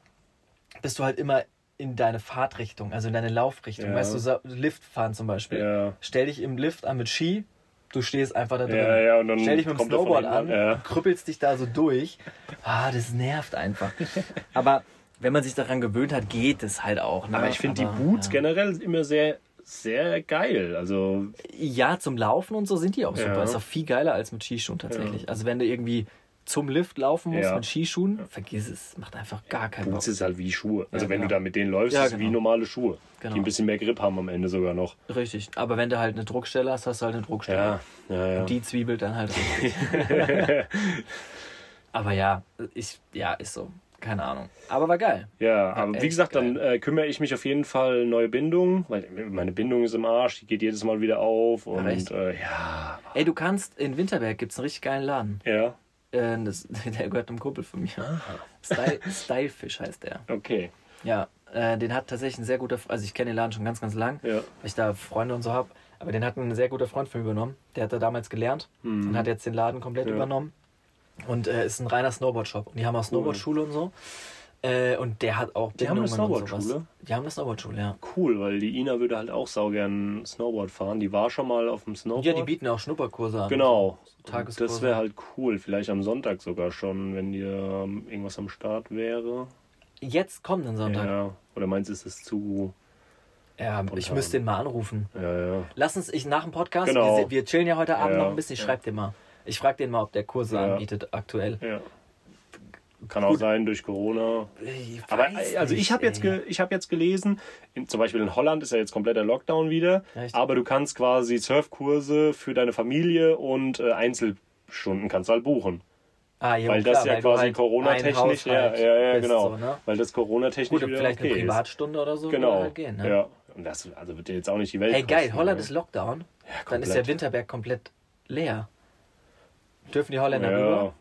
Speaker 2: bist du halt immer in deine Fahrtrichtung, also in deine Laufrichtung.
Speaker 1: Ja.
Speaker 2: Weißt du, so- Liftfahren zum Beispiel.
Speaker 1: Ja.
Speaker 2: Stell dich im Lift an mit Ski, du stehst einfach da drin.
Speaker 1: Ja, ja, und dann
Speaker 2: Stell dich mit dem Snowboard an,
Speaker 1: ja.
Speaker 2: krüppelst dich da so durch. Ah, das nervt einfach. Aber wenn man sich daran gewöhnt hat, geht es halt auch. Ne?
Speaker 1: Aber ich finde die Boots generell immer sehr, sehr geil. Also,
Speaker 2: Ja, zum Laufen und so sind die auch super. Ist auch viel geiler als mit Skischuhen tatsächlich. Also wenn du irgendwie zum Lift laufen musst
Speaker 1: Ja.
Speaker 2: mit Skischuhen, vergiss es. Macht einfach gar keinen Bock.
Speaker 1: Boots ist halt wie Schuhe. Also,
Speaker 2: Ja,
Speaker 1: wenn
Speaker 2: genau.
Speaker 1: du da mit denen läufst,
Speaker 2: Ja,
Speaker 1: ist es wie
Speaker 2: genau.
Speaker 1: normale Schuhe.
Speaker 2: Genau.
Speaker 1: Die ein bisschen mehr Grip haben am Ende sogar noch.
Speaker 2: Richtig. Aber wenn du halt eine Druckstelle hast, hast du halt eine Druckstelle.
Speaker 1: Ja, ja, ja.
Speaker 2: Und die zwiebelt dann halt richtig. Aber ja, ich, ja, ist so. Keine Ahnung. Aber war geil.
Speaker 1: Ja, aber
Speaker 2: echt
Speaker 1: wie gesagt, dann
Speaker 2: geil.
Speaker 1: äh, kümmere ich mich auf jeden Fall neue Bindung, weil meine Bindung ist im Arsch, die geht jedes Mal wieder auf und äh, ja,
Speaker 2: Ey, du kannst, in Winterberg gibt es einen richtig geilen Laden.
Speaker 1: ja,
Speaker 2: Äh, das, der gehört einem Kumpel von mir. Style, Stylefish heißt der.
Speaker 1: okay,
Speaker 2: Ja, äh, den hat tatsächlich ein sehr guter, also ich kenne den Laden schon ganz, ganz lang,
Speaker 1: ja,
Speaker 2: weil ich da Freunde und so habe. Aber den hat ein sehr guter Freund von mir übernommen. Der hat da damals gelernt und hat jetzt den Laden komplett
Speaker 1: Mhm. Ja.
Speaker 2: übernommen. Und äh, ist ein reiner Snowboard-Shop. Und die haben auch Snowboard-Schule und so. Äh, und der hat auch
Speaker 1: Die haben eine
Speaker 2: Bindungen und sowas.
Speaker 1: Snowboard-Schule?
Speaker 2: Die haben eine Snowboard-Schule, ja.
Speaker 1: cool, weil die Ina würde halt auch saugern Snowboard fahren. Die war schon mal auf dem Snowboard.
Speaker 2: Ja, die bieten auch Schnupperkurse an.
Speaker 1: Genau.
Speaker 2: So Tageskurse.
Speaker 1: Das wäre halt cool. Vielleicht am Sonntag sogar schon, wenn dir ähm, irgendwas am Start wäre.
Speaker 2: Jetzt kommenden Sonntag. Ja,
Speaker 1: Ja. Oder meinst du, ist das zu.
Speaker 2: ich
Speaker 1: Spontan.
Speaker 2: müsste den mal anrufen.
Speaker 1: Ja, ja.
Speaker 2: Lass uns, ich nach dem Podcast,
Speaker 1: Genau.
Speaker 2: wir, wir chillen ja heute Abend
Speaker 1: Ja,
Speaker 2: noch ein bisschen, ich
Speaker 1: ja.
Speaker 2: schreib den mal. Ich frag den mal, ob der Kurse
Speaker 1: Ja.
Speaker 2: anbietet aktuell.
Speaker 1: Ja. Kann auch sein durch Corona.
Speaker 2: Ich
Speaker 1: Aber
Speaker 2: weiß
Speaker 1: also ich habe jetzt, ge, ich hab jetzt gelesen, in, zum Beispiel in Holland ist ja jetzt kompletter Lockdown wieder,
Speaker 2: Echt?
Speaker 1: aber du kannst quasi Surfkurse für deine Familie und äh, Einzelstunden kannst du halt buchen.
Speaker 2: Ah, ja,
Speaker 1: weil
Speaker 2: klar,
Speaker 1: das ja
Speaker 2: weil
Speaker 1: quasi
Speaker 2: halt
Speaker 1: Corona-technisch, ja, ja, ja,
Speaker 2: bist,
Speaker 1: genau.
Speaker 2: So, ne?
Speaker 1: Weil das Corona-technisch
Speaker 2: Gut,
Speaker 1: wieder
Speaker 2: vielleicht
Speaker 1: okay
Speaker 2: eine
Speaker 1: ist.
Speaker 2: Privatstunde oder so
Speaker 1: Genau.
Speaker 2: halt gehen. Ne?
Speaker 1: Ja. Und das also wird dir jetzt auch nicht die Welt
Speaker 2: Hey, geil,
Speaker 1: kosten,
Speaker 2: Holland
Speaker 1: ne?
Speaker 2: ist Lockdown. Dann ist der Winterberg komplett leer. Dürfen die Holländer rüber?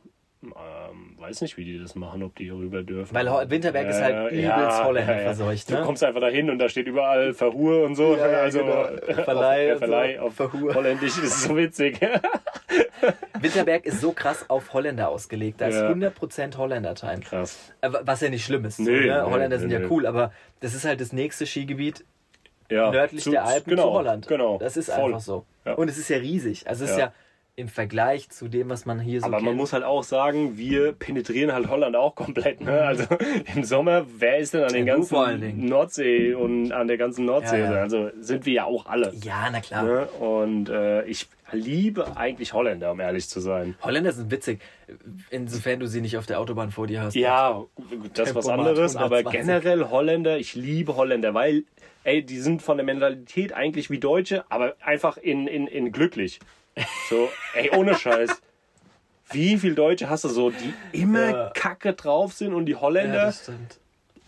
Speaker 1: Ja, ähm, weiß nicht, wie die das machen, ob die hier rüber dürfen.
Speaker 2: Weil Winterberg ist halt übelst Holländer verseucht,
Speaker 1: Du
Speaker 2: ne?
Speaker 1: kommst einfach dahin und da steht überall Verhur und so.
Speaker 2: Ja, ja,
Speaker 1: also
Speaker 2: genau. Verleih
Speaker 1: auf, äh, Verleih
Speaker 2: so.
Speaker 1: auf
Speaker 2: Verhur.
Speaker 1: Holländisch ist so witzig.
Speaker 2: Winterberg ist so krass auf Holländer ausgelegt. Da ist
Speaker 1: Ja.
Speaker 2: 100% Holländer-Time.
Speaker 1: Krass.
Speaker 2: Äh, Was ja nicht schlimm ist.
Speaker 1: Nee,
Speaker 2: ne? Holländer
Speaker 1: nee,
Speaker 2: sind ja
Speaker 1: nee.
Speaker 2: cool, aber das ist halt das nächste Skigebiet
Speaker 1: Ja,
Speaker 2: nördlich
Speaker 1: zu-
Speaker 2: der Alpen
Speaker 1: genau,
Speaker 2: zu Holland.
Speaker 1: Genau.
Speaker 2: Das ist
Speaker 1: voll.
Speaker 2: einfach so.
Speaker 1: Ja.
Speaker 2: Und es ist ja riesig. Also es ist
Speaker 1: Ja.
Speaker 2: Im Vergleich zu dem, was man hier so
Speaker 1: Aber
Speaker 2: kennt.
Speaker 1: man muss halt auch sagen, wir penetrieren halt Holland auch komplett. Ne? Also im Sommer, wer ist denn an den
Speaker 2: Ja,
Speaker 1: ganzen. Nordsee und an der ganzen Nordsee?
Speaker 2: Ja, ja.
Speaker 1: Also sind wir ja auch alle.
Speaker 2: ja, na klar.
Speaker 1: Ne? Und äh, ich liebe eigentlich Holländer, um ehrlich zu sein.
Speaker 2: Holländer sind witzig, insofern du sie nicht auf der Autobahn vor dir hast.
Speaker 1: Ja, das ist was anderes, aber
Speaker 2: 120.
Speaker 1: generell Holländer, ich liebe Holländer, weil, ey, die sind von der Mentalität eigentlich wie Deutsche, aber einfach in, in, in glücklich. So, ey, ohne Scheiß. Wie viele Deutsche hast du so, die immer
Speaker 2: Ja.
Speaker 1: kacke drauf sind und die
Speaker 2: Ja,
Speaker 1: Holländer
Speaker 2: stimmt.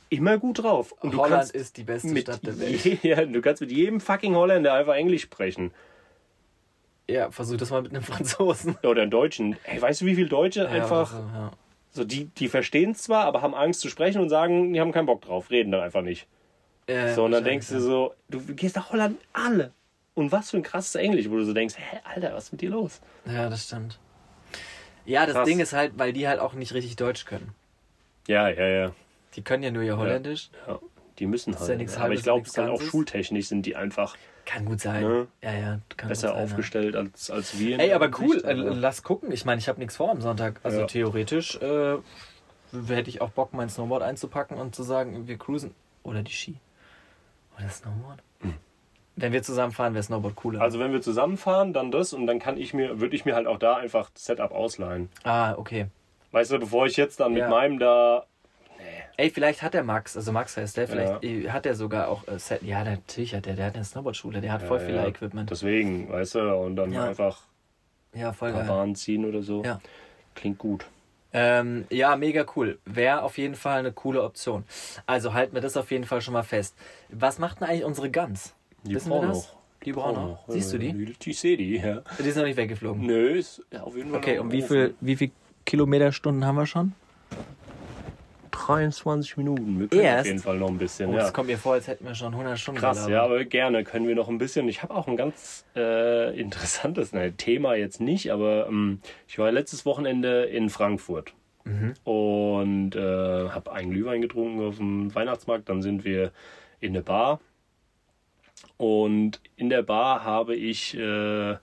Speaker 1: immer gut drauf. Und du
Speaker 2: Holland
Speaker 1: kannst
Speaker 2: ist die beste
Speaker 1: mit
Speaker 2: Stadt der Welt.
Speaker 1: je- ja, du kannst mit jedem fucking Holländer einfach Englisch sprechen.
Speaker 2: Ja, versuch das mal mit einem Franzosen.
Speaker 1: Oder einem Deutschen. Ey, weißt du, wie viele Deutsche einfach
Speaker 2: Ja, also, ja.
Speaker 1: so die, die verstehen es zwar, aber haben Angst zu sprechen und sagen, die haben keinen Bock drauf, reden dann einfach nicht.
Speaker 2: Ja,
Speaker 1: So, und dann denkst du so, du gehst nach Holland, alle. Und was für ein krasses Englisch, wo du so denkst, hä, Alter, was ist mit dir los?
Speaker 2: Ja, Ja, das stimmt. Ja, das
Speaker 1: Krass.
Speaker 2: Ding ist halt, weil die halt auch nicht richtig Deutsch können.
Speaker 1: Ja, ja, ja.
Speaker 2: Die können ja nur ihr Holländisch.
Speaker 1: ja. Die müssen
Speaker 2: Ist
Speaker 1: halt.
Speaker 2: ja nichts
Speaker 1: aber ich glaube, es ist dann auch schultechnisch sind die einfach
Speaker 2: Kann gut sein.
Speaker 1: Ne?
Speaker 2: Ja, ja. Kann
Speaker 1: besser
Speaker 2: sein,
Speaker 1: aufgestellt als, als wir.
Speaker 2: Ja. Ey, aber cool.
Speaker 1: Hinsicht,
Speaker 2: Äh,
Speaker 1: aber-
Speaker 2: lass gucken. Ich meine, ich habe nichts vor am Sonntag. Also
Speaker 1: Ja.
Speaker 2: theoretisch äh, hätte ich auch Bock, mein Snowboard einzupacken und zu sagen, wir cruisen. Oder die Ski. Oder Snowboard. Wenn wir zusammen fahren, wäre Snowboard cooler.
Speaker 1: Also wenn wir zusammenfahren, dann das und dann kann ich mir, würde ich mir halt auch da einfach Setup ausleihen.
Speaker 2: ah, okay.
Speaker 1: Weißt du, bevor ich jetzt dann mit
Speaker 2: Ja.
Speaker 1: meinem da.
Speaker 2: Ey, vielleicht hat der Max, also Max heißt der, vielleicht äh, hat der sogar auch äh, Set. Ja, natürlich hat der, der hat eine Snowboardschule, der hat voll viel
Speaker 1: ja,
Speaker 2: Equipment.
Speaker 1: Deswegen, weißt du, und dann
Speaker 2: Ja.
Speaker 1: einfach
Speaker 2: Ja, voll
Speaker 1: ein paar ziehen oder so.
Speaker 2: Ja.
Speaker 1: Klingt gut.
Speaker 2: Ähm, ja, mega cool. Wäre auf jeden Fall eine coole Option. Also halten wir das auf jeden Fall schon mal fest. Was macht denn eigentlich unsere Gans?
Speaker 1: Die
Speaker 2: Wissen wir
Speaker 1: brauchen
Speaker 2: das?
Speaker 1: noch.
Speaker 2: Die brauchen noch. Siehst du die?
Speaker 1: Ich sehe die, ja.
Speaker 2: Die ist noch nicht weggeflogen.
Speaker 1: Nö, ist auf jeden Fall.
Speaker 2: Okay,
Speaker 1: im
Speaker 2: wie
Speaker 1: Ofen.
Speaker 2: viel, wie viel Kilometerstunden haben wir schon?
Speaker 1: 23 Minuten. Wir können
Speaker 2: Erst?
Speaker 1: auf jeden Fall noch ein bisschen.
Speaker 2: Oh,
Speaker 1: ja.
Speaker 2: Das kommt mir vor, als hätten wir schon 100 Stunden.
Speaker 1: Krass,
Speaker 2: gelabert.
Speaker 1: ja, aber gerne können wir noch ein bisschen. Ich habe auch ein ganz äh, interessantes ne, Thema jetzt nicht, aber ähm, ich war letztes Wochenende in Frankfurt
Speaker 2: Mhm.
Speaker 1: und äh, habe einen Glühwein getrunken auf dem Weihnachtsmarkt. Dann sind wir in eine Bar und in der Bar habe ich äh,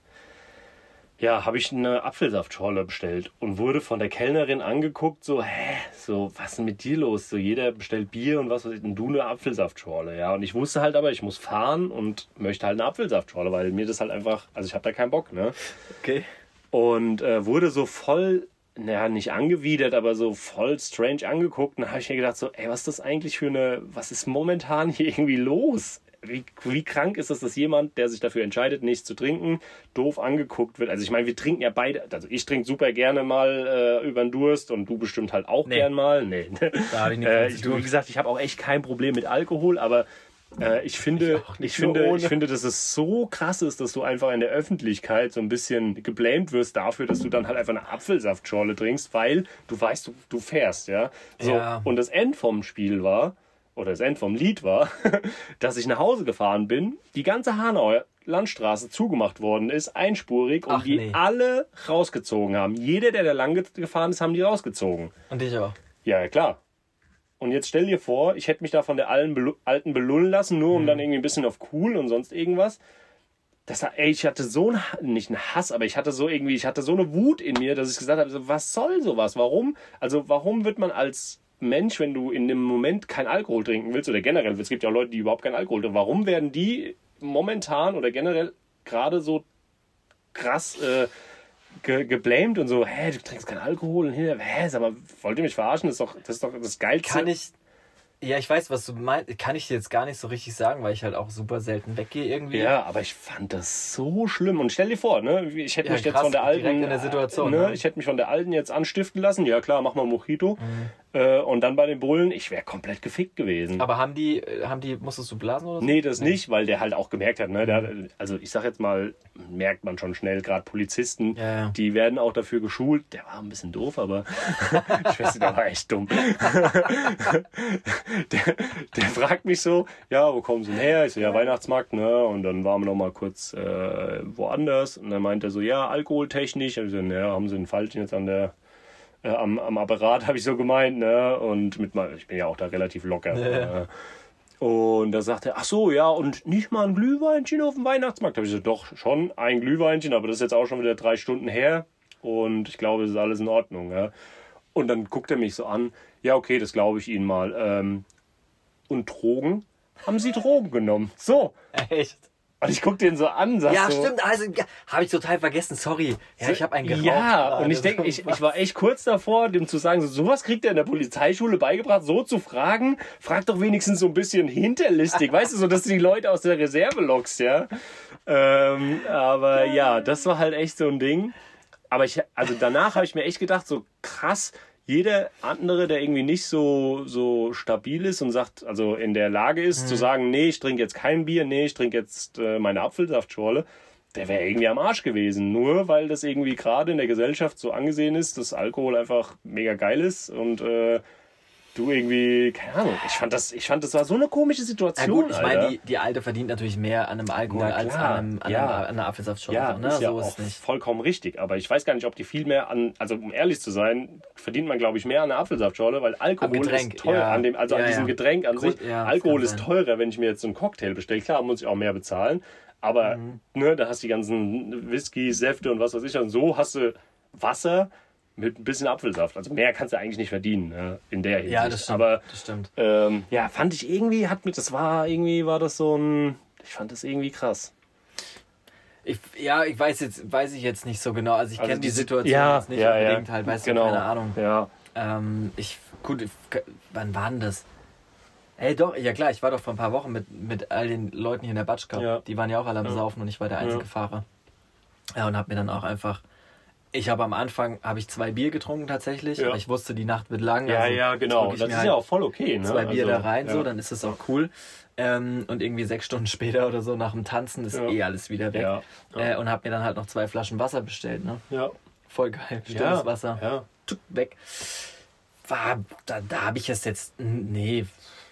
Speaker 1: ja, habe ich eine Apfelsaftschorle bestellt und wurde von der Kellnerin angeguckt, so, hä, so, was ist denn mit dir los? So, jeder bestellt Bier und was weiß ich, und du eine Apfelsaftschorle, ja. Und ich wusste halt aber, ich muss fahren und möchte halt eine Apfelsaftschorle, weil mir das halt einfach, also ich habe da keinen Bock, ne?
Speaker 2: Okay.
Speaker 1: Und äh, wurde so voll, naja, nicht angewidert, aber so voll strange angeguckt. Und da habe ich mir gedacht, so, ey, was ist das eigentlich für eine, was ist momentan hier irgendwie los? Wie, wie krank ist das, dass jemand, der sich dafür entscheidet, nichts zu trinken, doof angeguckt wird? Also ich meine, wir trinken ja beide, also ich trinke super gerne mal äh, über den Durst und du bestimmt halt auch
Speaker 2: Nee.
Speaker 1: gern mal. Nee.
Speaker 2: Da habe ich nichts
Speaker 1: Äh, wie gesagt, ich habe auch echt kein Problem mit Alkohol, aber äh, ich finde,
Speaker 2: Ich
Speaker 1: ich, finde,
Speaker 2: ohne.
Speaker 1: ich finde, dass es so krass ist, dass du einfach in der Öffentlichkeit so ein bisschen geblamed wirst dafür, dass du dann halt einfach eine Apfelsaftschorle trinkst, weil du weißt, du, du fährst, ja. So,
Speaker 2: Ja.
Speaker 1: Und das End vom Spiel war, oder das End vom Lied war, dass ich nach Hause gefahren bin, die ganze Hanauer Landstraße zugemacht worden ist, einspurig, und
Speaker 2: Ach,
Speaker 1: die
Speaker 2: nee.
Speaker 1: alle rausgezogen haben. Jeder, der da lang ge- gefahren ist, haben die rausgezogen.
Speaker 2: Und ich auch.
Speaker 1: Ja, ja, klar. Und jetzt stell dir vor, ich hätte mich da von der alten, belu alten belullen lassen, nur um
Speaker 2: Mhm.
Speaker 1: dann irgendwie ein bisschen auf cool und sonst irgendwas. Das, ey, ich hatte so ein, nicht einen Hass, aber ich hatte so irgendwie, ich hatte so eine Wut in mir, dass ich gesagt habe, was soll sowas? Warum? Also, warum wird man als Mensch, wenn du in dem Moment kein Alkohol trinken willst, oder generell, es gibt ja auch Leute, die überhaupt keinen Alkohol trinken, warum werden die momentan oder generell gerade so krass äh, ge geblamed und so, hä, du trinkst keinen Alkohol und hier, hä, sag mal, wollt ihr mich verarschen? Das ist doch das, ist doch das Geilste.
Speaker 2: Kann ich. Ja, ich weiß, was du meinst. Kann ich dir jetzt gar nicht so richtig sagen, weil ich halt auch super selten weggehe irgendwie.
Speaker 1: Ja, aber ich fand das so schlimm. Und stell dir vor, ne, ich hätte
Speaker 2: Ja,
Speaker 1: mich jetzt
Speaker 2: krass,
Speaker 1: von der alten,
Speaker 2: direkt in der Situation,
Speaker 1: ne,
Speaker 2: ne?
Speaker 1: ich hätte mich von der alten jetzt anstiften lassen. Ja klar, mach mal Mojito. Äh, und dann bei den Bullen, ich wäre komplett gefickt gewesen.
Speaker 2: Aber haben die, äh, haben die, musstest du blasen oder so?
Speaker 1: Nee, das nicht, weil der halt auch gemerkt hat, ne, der, also ich sag jetzt mal, merkt man schon schnell, gerade Polizisten,
Speaker 2: Ja, ja.
Speaker 1: die werden auch dafür geschult. Der war ein bisschen doof, aber ich weiß nicht, der war echt dumm. der, der fragt mich so, ja, wo kommen Sie denn her? Ich so, ja, Weihnachtsmarkt, ne? Und dann waren wir noch mal kurz äh, woanders. Und dann meint er so, ja, alkoholtechnisch. Hab ich so, ja, haben Sie einen Falschen jetzt an der äh, am, am Apparat, habe ich so gemeint, ne? Und mit mal, ich bin ja auch da relativ locker. Äh, und da sagt er, ach so, ja, und nicht mal ein Glühweinchen auf dem Weihnachtsmarkt. Da habe ich so, doch, schon ein Glühweinchen, aber das ist jetzt auch schon wieder drei Stunden her. Und ich glaube, es ist alles in Ordnung. Ja. Und dann guckt er mich so an, ja, okay, das glaube ich Ihnen mal. Ähm, und Drogen? Haben Sie Drogen genommen? So.
Speaker 2: Echt?
Speaker 1: Und ich gucke den so an, sag
Speaker 2: Ja,
Speaker 1: so,
Speaker 2: stimmt. Also, ja, habe ich total vergessen. Sorry. Ja, ich habe einen geraucht.
Speaker 1: Ja,
Speaker 2: gerade.
Speaker 1: und ich denke, ich, ich war echt kurz davor, dem zu sagen, so, sowas kriegt er in der Polizeischule beigebracht, so zu fragen. Frag doch wenigstens so ein bisschen hinterlistig, weißt du, so, dass du die Leute aus der Reserve lockst, ja. Ähm, aber ja, das war halt echt so ein Ding. Aber ich, also danach habe ich mir echt gedacht, so krass, jeder andere, der irgendwie nicht so, so stabil ist und sagt, also in der Lage ist, zu sagen, nee, ich trinke jetzt kein Bier, nee, ich trinke jetzt äh, meine Apfelsaftschorle, der wäre irgendwie am Arsch gewesen. Nur weil das irgendwie gerade in der Gesellschaft so angesehen ist, dass Alkohol einfach mega geil ist und äh, du irgendwie, keine Ahnung, ich fand das, ich fand das war so eine komische
Speaker 2: Ja
Speaker 1: Situation.
Speaker 2: gut, ich meine, die, die Alte verdient natürlich mehr an einem Alkohol als an, einem, an,
Speaker 1: ja.
Speaker 2: einem, an einer Apfelsaftschorle.
Speaker 1: Ja,
Speaker 2: ne?
Speaker 1: ist ja
Speaker 2: so ist nicht.
Speaker 1: vollkommen richtig. Aber ich weiß gar nicht, ob die viel mehr an, also um ehrlich zu sein, verdient man, glaube ich, mehr an der Apfelsaftschorle, weil Alkohol ist teuer,
Speaker 2: ja.
Speaker 1: an dem, also
Speaker 2: Ja,
Speaker 1: an diesem
Speaker 2: ja.
Speaker 1: Getränk an
Speaker 2: Gut,
Speaker 1: sich.
Speaker 2: ja,
Speaker 1: Alkohol ist teurer, wenn ich mir jetzt so einen Cocktail bestelle. Klar, muss ich auch mehr bezahlen. Aber
Speaker 2: Mhm.
Speaker 1: ne, da hast du die ganzen Whisky, Säfte und was weiß ich. Und so hast du Wasser mit ein bisschen Apfelsaft. Also mehr kannst du eigentlich nicht verdienen ne, in der Hinsicht.
Speaker 2: Ja, das stimmt.
Speaker 1: Aber
Speaker 2: das stimmt.
Speaker 1: ähm, ja, fand ich irgendwie, hat mit, das war irgendwie, war das so ein, ich fand das irgendwie krass.
Speaker 2: Ich, ja, ich weiß jetzt, weiß ich jetzt nicht so genau. Also ich
Speaker 1: Also
Speaker 2: kenne die Situation
Speaker 1: ja,
Speaker 2: jetzt nicht
Speaker 1: ja, ja.
Speaker 2: unbedingt halt, weißt
Speaker 1: Genau.
Speaker 2: du, keine Ahnung.
Speaker 1: Ja,
Speaker 2: Ähm, ich, gut, ich, wann war denn das? Ey, doch, ja klar, ich war doch vor ein paar Wochen mit, mit all den Leuten hier in der Batschka.
Speaker 1: Ja.
Speaker 2: Die waren ja auch alle am
Speaker 1: Ja.
Speaker 2: Saufen und ich war der einzige
Speaker 1: Ja.
Speaker 2: Fahrer. Ja, und hab mir dann auch einfach, ich habe am Anfang, habe ich zwei Bier getrunken tatsächlich,
Speaker 1: Ja.
Speaker 2: aber ich wusste, die Nacht wird lang.
Speaker 1: Ja,
Speaker 2: also
Speaker 1: ja, genau. Das ist
Speaker 2: halt
Speaker 1: ja auch voll okay. Ne?
Speaker 2: zwei Bier
Speaker 1: Also,
Speaker 2: da rein,
Speaker 1: ja.
Speaker 2: so, dann ist es auch cool. Ähm, und irgendwie sechs Stunden später oder so nach dem Tanzen ist
Speaker 1: Ja.
Speaker 2: eh alles wieder weg. Äh, und hab mir dann halt noch zwei Flaschen Wasser bestellt, ne?
Speaker 1: ja.
Speaker 2: Voll geil, stilles. Wasser.
Speaker 1: Ja.
Speaker 2: Tuck, weg. War, da, da habe ich es jetzt, nee,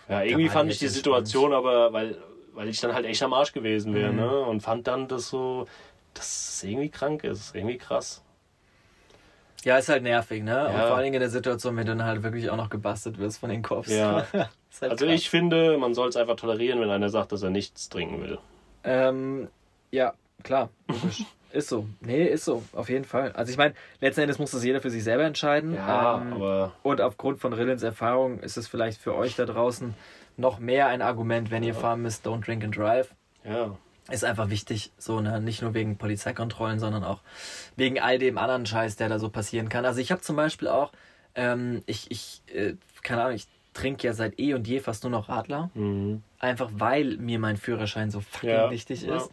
Speaker 1: ja, irgendwie fand ich die Situation aber, weil, weil ich dann halt echt am Arsch gewesen wäre,
Speaker 2: Mhm.
Speaker 1: ne? Und fand dann das so, dass es irgendwie krank ist. Irgendwie krass.
Speaker 2: Ja, ist halt nervig, ne? Und
Speaker 1: Ja.
Speaker 2: vor allen Dingen in der Situation, wenn du dann halt wirklich auch noch gebastelt wirst von den Cops.
Speaker 1: Ja.
Speaker 2: halt
Speaker 1: Also
Speaker 2: krass.
Speaker 1: ich finde, man soll es einfach tolerieren, wenn einer sagt, dass er nichts trinken will.
Speaker 2: Ähm, ja, klar, ist so. Nee, ist so, auf jeden Fall. Also ich meine, letzten Endes muss das jeder für sich selber entscheiden.
Speaker 1: Ja,
Speaker 2: ähm,
Speaker 1: aber
Speaker 2: und aufgrund von Rillens Erfahrung ist es vielleicht für euch da draußen noch mehr ein Argument, wenn ihr fahren müsst, don't drink and drive.
Speaker 1: ja.
Speaker 2: Ist einfach wichtig, so, ne? Nicht nur wegen Polizeikontrollen, sondern auch wegen all dem anderen Scheiß, der da so passieren kann. Also ich habe zum Beispiel auch, ähm, ich, ich, äh, keine Ahnung, ich trinke ja seit eh und je fast nur noch Radler.
Speaker 1: Mhm.
Speaker 2: Einfach weil mir mein Führerschein so fucking
Speaker 1: Ja,
Speaker 2: wichtig
Speaker 1: ja.
Speaker 2: ist.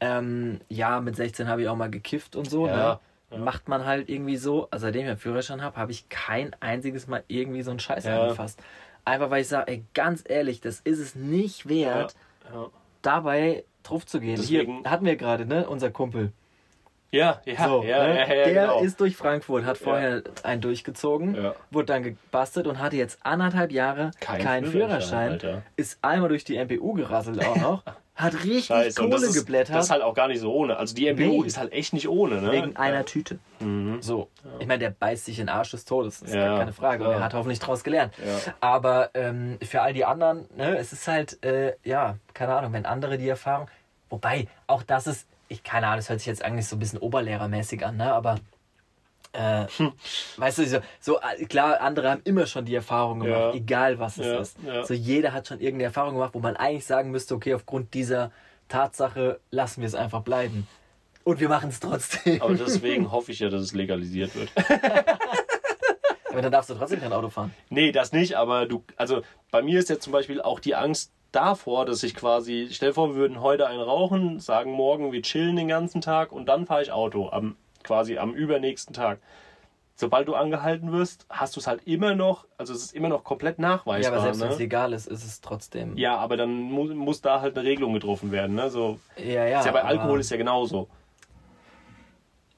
Speaker 2: Ähm, ja, mit 16 habe ich auch mal gekifft und so.
Speaker 1: Ja,
Speaker 2: ne? Macht man halt irgendwie so. Also seitdem ich einen Führerschein habe, habe ich kein einziges Mal irgendwie so einen Scheiß angefasst. Einfach weil ich sage, ey, ganz ehrlich, das ist es nicht wert, dabei drauf zu gehen.
Speaker 1: Deswegen-
Speaker 2: Hier hatten wir gerade, ne, unser Kumpel.
Speaker 1: Ja, ja,
Speaker 2: So,
Speaker 1: ja,
Speaker 2: ne?
Speaker 1: ja, ja,
Speaker 2: der
Speaker 1: genau.
Speaker 2: ist durch Frankfurt, hat vorher einen durchgezogen, wurde dann gebastelt und hatte jetzt anderthalb Jahre
Speaker 1: Kein
Speaker 2: keinen
Speaker 1: Führerschein,
Speaker 2: Führerschein, ist einmal durch die MPU gerasselt auch noch, hat richtig
Speaker 1: Scheiße,
Speaker 2: Kohle
Speaker 1: das ist,
Speaker 2: geblättert
Speaker 1: das ist halt auch gar nicht so ohne. Also die MPU
Speaker 2: Nee.
Speaker 1: ist halt echt nicht ohne, ne?
Speaker 2: wegen einer Tüte.
Speaker 1: Mhm.
Speaker 2: So, ich meine, der beißt sich in den Arsch des Todes, das ist
Speaker 1: Ja,
Speaker 2: gar keine Frage. Und er hat hoffentlich draus gelernt.
Speaker 1: Ja.
Speaker 2: Aber ähm, für all die anderen, ne, es ist halt, äh, ja, keine Ahnung, wenn andere die Erfahrung, wobei, auch das ist, ich keine Ahnung, das hört sich jetzt eigentlich so ein bisschen oberlehrermäßig an, ne, aber äh, weißt du, so, so äh, klar, andere haben immer schon die Erfahrung gemacht,
Speaker 1: Ja.
Speaker 2: egal was es
Speaker 1: Ja,
Speaker 2: ist.
Speaker 1: ja.
Speaker 2: So jeder hat schon irgendeine Erfahrung gemacht, wo man eigentlich sagen müsste, okay, aufgrund dieser Tatsache lassen wir es einfach bleiben. Und wir machen es trotzdem.
Speaker 1: Aber deswegen hoffe ich ja, dass es legalisiert wird.
Speaker 2: Aber dann darfst du trotzdem kein Auto fahren.
Speaker 1: Nee, das nicht, aber du, also bei mir ist ja zum Beispiel auch die Angst davor, dass ich quasi, stell dir vor, wir würden heute einen rauchen, sagen morgen, wir chillen den ganzen Tag und dann fahre ich Auto, am, quasi am übernächsten Tag. Sobald du angehalten wirst, hast du es halt immer noch, also es ist immer noch komplett
Speaker 2: Ja,
Speaker 1: nachweisbar.
Speaker 2: aber selbst wenn es
Speaker 1: ne?
Speaker 2: legal ist, ist es trotzdem.
Speaker 1: ja, aber dann muss, muss da halt eine Regelung getroffen werden. Ne? So,
Speaker 2: ja. ja,
Speaker 1: ist ja bei Alkohol ist ja genauso.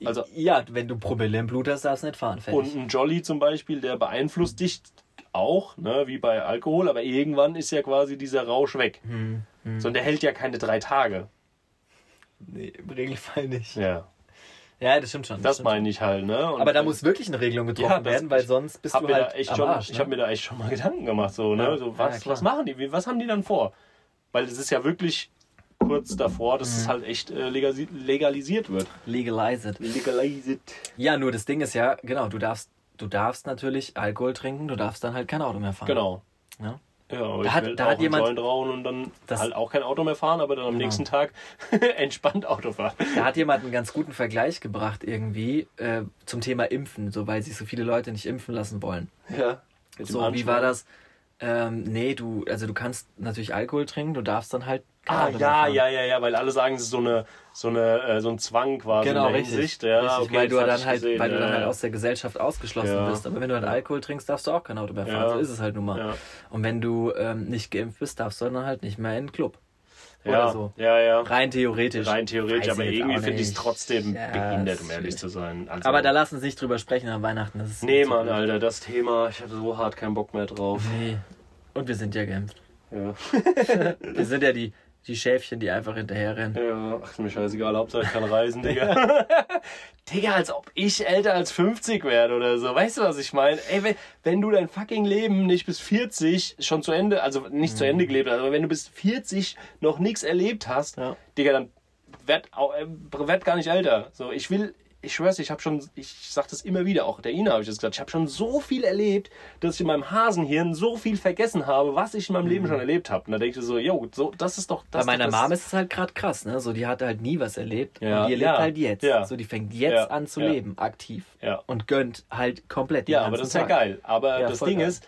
Speaker 1: also-
Speaker 2: ja, wenn du Promille im Blut hast, darfst du nicht fahren. Fertig.
Speaker 1: Und ein Jolly zum Beispiel, der beeinflusst dich auch, ne, wie bei Alkohol, aber irgendwann ist ja quasi dieser Rausch weg.
Speaker 2: Hm, hm.
Speaker 1: So, und der hält ja keine drei Tage.
Speaker 2: Nee, im Regelfall nicht.
Speaker 1: Ja.
Speaker 2: Ja, das stimmt schon.
Speaker 1: Das
Speaker 2: stimmt
Speaker 1: meine ich halt, ne? Und.
Speaker 2: Aber da muss wirklich eine Regelung getroffen
Speaker 1: Ja, das-
Speaker 2: werden, weil sonst bist du halt
Speaker 1: echt
Speaker 2: am
Speaker 1: schon,
Speaker 2: Arsch.
Speaker 1: ich
Speaker 2: ne?
Speaker 1: habe mir da echt schon mal Gedanken gemacht, so, ne?
Speaker 2: Ja.
Speaker 1: So,
Speaker 2: Ja,
Speaker 1: was,
Speaker 2: klar.
Speaker 1: was machen die? Wie- Was haben die dann vor? Weil es ist ja wirklich kurz davor, dass
Speaker 2: Mhm.
Speaker 1: es halt echt äh, legalisi- legalisiert wird.
Speaker 2: Legalize it.
Speaker 1: Legalisiert.
Speaker 2: Ja, nur das Ding ist ja, genau, du darfst, du darfst natürlich Alkohol trinken, du darfst dann halt kein Auto mehr fahren.
Speaker 1: Genau.
Speaker 2: Ja.
Speaker 1: Ja, aber
Speaker 2: Da
Speaker 1: ich
Speaker 2: hat- da
Speaker 1: auch
Speaker 2: hat jemand-
Speaker 1: und dann
Speaker 2: Das-
Speaker 1: halt auch kein Auto mehr fahren, aber dann am
Speaker 2: Genau.
Speaker 1: nächsten Tag entspannt Auto fahren.
Speaker 2: Da hat jemand einen ganz guten Vergleich gebracht irgendwie äh, zum Thema Impfen, so weil sich so viele Leute nicht impfen lassen wollen.
Speaker 1: Ja.
Speaker 2: So, wie war das? Ähm, nee, du, also du kannst natürlich Alkohol trinken, du darfst dann halt
Speaker 1: Ah, ja,
Speaker 2: fahren.
Speaker 1: ja, ja, ja, weil alle sagen, es ist so eine, so eine, äh, so ein Zwang quasi
Speaker 2: Genau,
Speaker 1: in der
Speaker 2: richtig.
Speaker 1: Hinsicht. Ja,
Speaker 2: richtig
Speaker 1: okay,
Speaker 2: weil du dann halt,
Speaker 1: gesehen,
Speaker 2: weil du
Speaker 1: ja,
Speaker 2: dann halt aus der Gesellschaft ausgeschlossen
Speaker 1: Ja.
Speaker 2: bist. Aber wenn du halt. Alkohol trinkst, darfst du auch kein Auto mehr fahren.
Speaker 1: Ja.
Speaker 2: So ist es halt nun mal. Und wenn du ähm, nicht geimpft bist, darfst du dann halt nicht mehr in den Club.
Speaker 1: Ja,
Speaker 2: Oder so.
Speaker 1: ja, ja.
Speaker 2: Rein theoretisch.
Speaker 1: Rein theoretisch, aber irgendwie finde ich es trotzdem behindert, um ehrlich zu sein. Also,
Speaker 2: Aber da lassen sie sich drüber sprechen an Weihnachten. Das ist
Speaker 1: Nee, Mann,
Speaker 2: blöd.
Speaker 1: Alter, das Thema, ich hatte so hart keinen Bock mehr drauf.
Speaker 2: Nee. Und wir sind ja geimpft.
Speaker 1: Ja,
Speaker 2: Wir sind ja die, die Schäfchen, die einfach hinterherrennen.
Speaker 1: ja ach, ist mir scheißegal, Hauptsache ich kann reisen, Digga. Digga, als ob ich älter als 50 werde oder so. Weißt du, was ich meine? Ey, wenn, wenn du dein fucking Leben nicht bis 40 schon zu Ende, also nicht zu Ende gelebt hast, aber wenn du bis 40 noch nichts erlebt hast,
Speaker 2: Ja.
Speaker 1: Digga, dann werd, äh, werd gar nicht älter. So, ich will, ich schwör's, ich habe schon, ich sag das immer wieder, auch der Ina habe ich das gesagt, ich habe schon so viel erlebt, dass ich in meinem Hasenhirn so viel vergessen habe, was ich in meinem Leben schon erlebt habe. Und da denke ich so, yo, so, das ist doch das.
Speaker 2: Mhm. Bei meiner
Speaker 1: das,
Speaker 2: Mom ist es halt gerade krass, ne? So, die hatte halt nie was erlebt.
Speaker 1: Ja,
Speaker 2: und die erlebt
Speaker 1: ja,
Speaker 2: halt jetzt.
Speaker 1: ja.
Speaker 2: So, die fängt jetzt
Speaker 1: Ja,
Speaker 2: an zu
Speaker 1: ja.
Speaker 2: leben, aktiv.
Speaker 1: Ja.
Speaker 2: Und gönnt halt komplett den
Speaker 1: Ja, aber das ist ja
Speaker 2: Tag.
Speaker 1: geil. Aber
Speaker 2: Ja,
Speaker 1: das Ding
Speaker 2: geil.
Speaker 1: ist,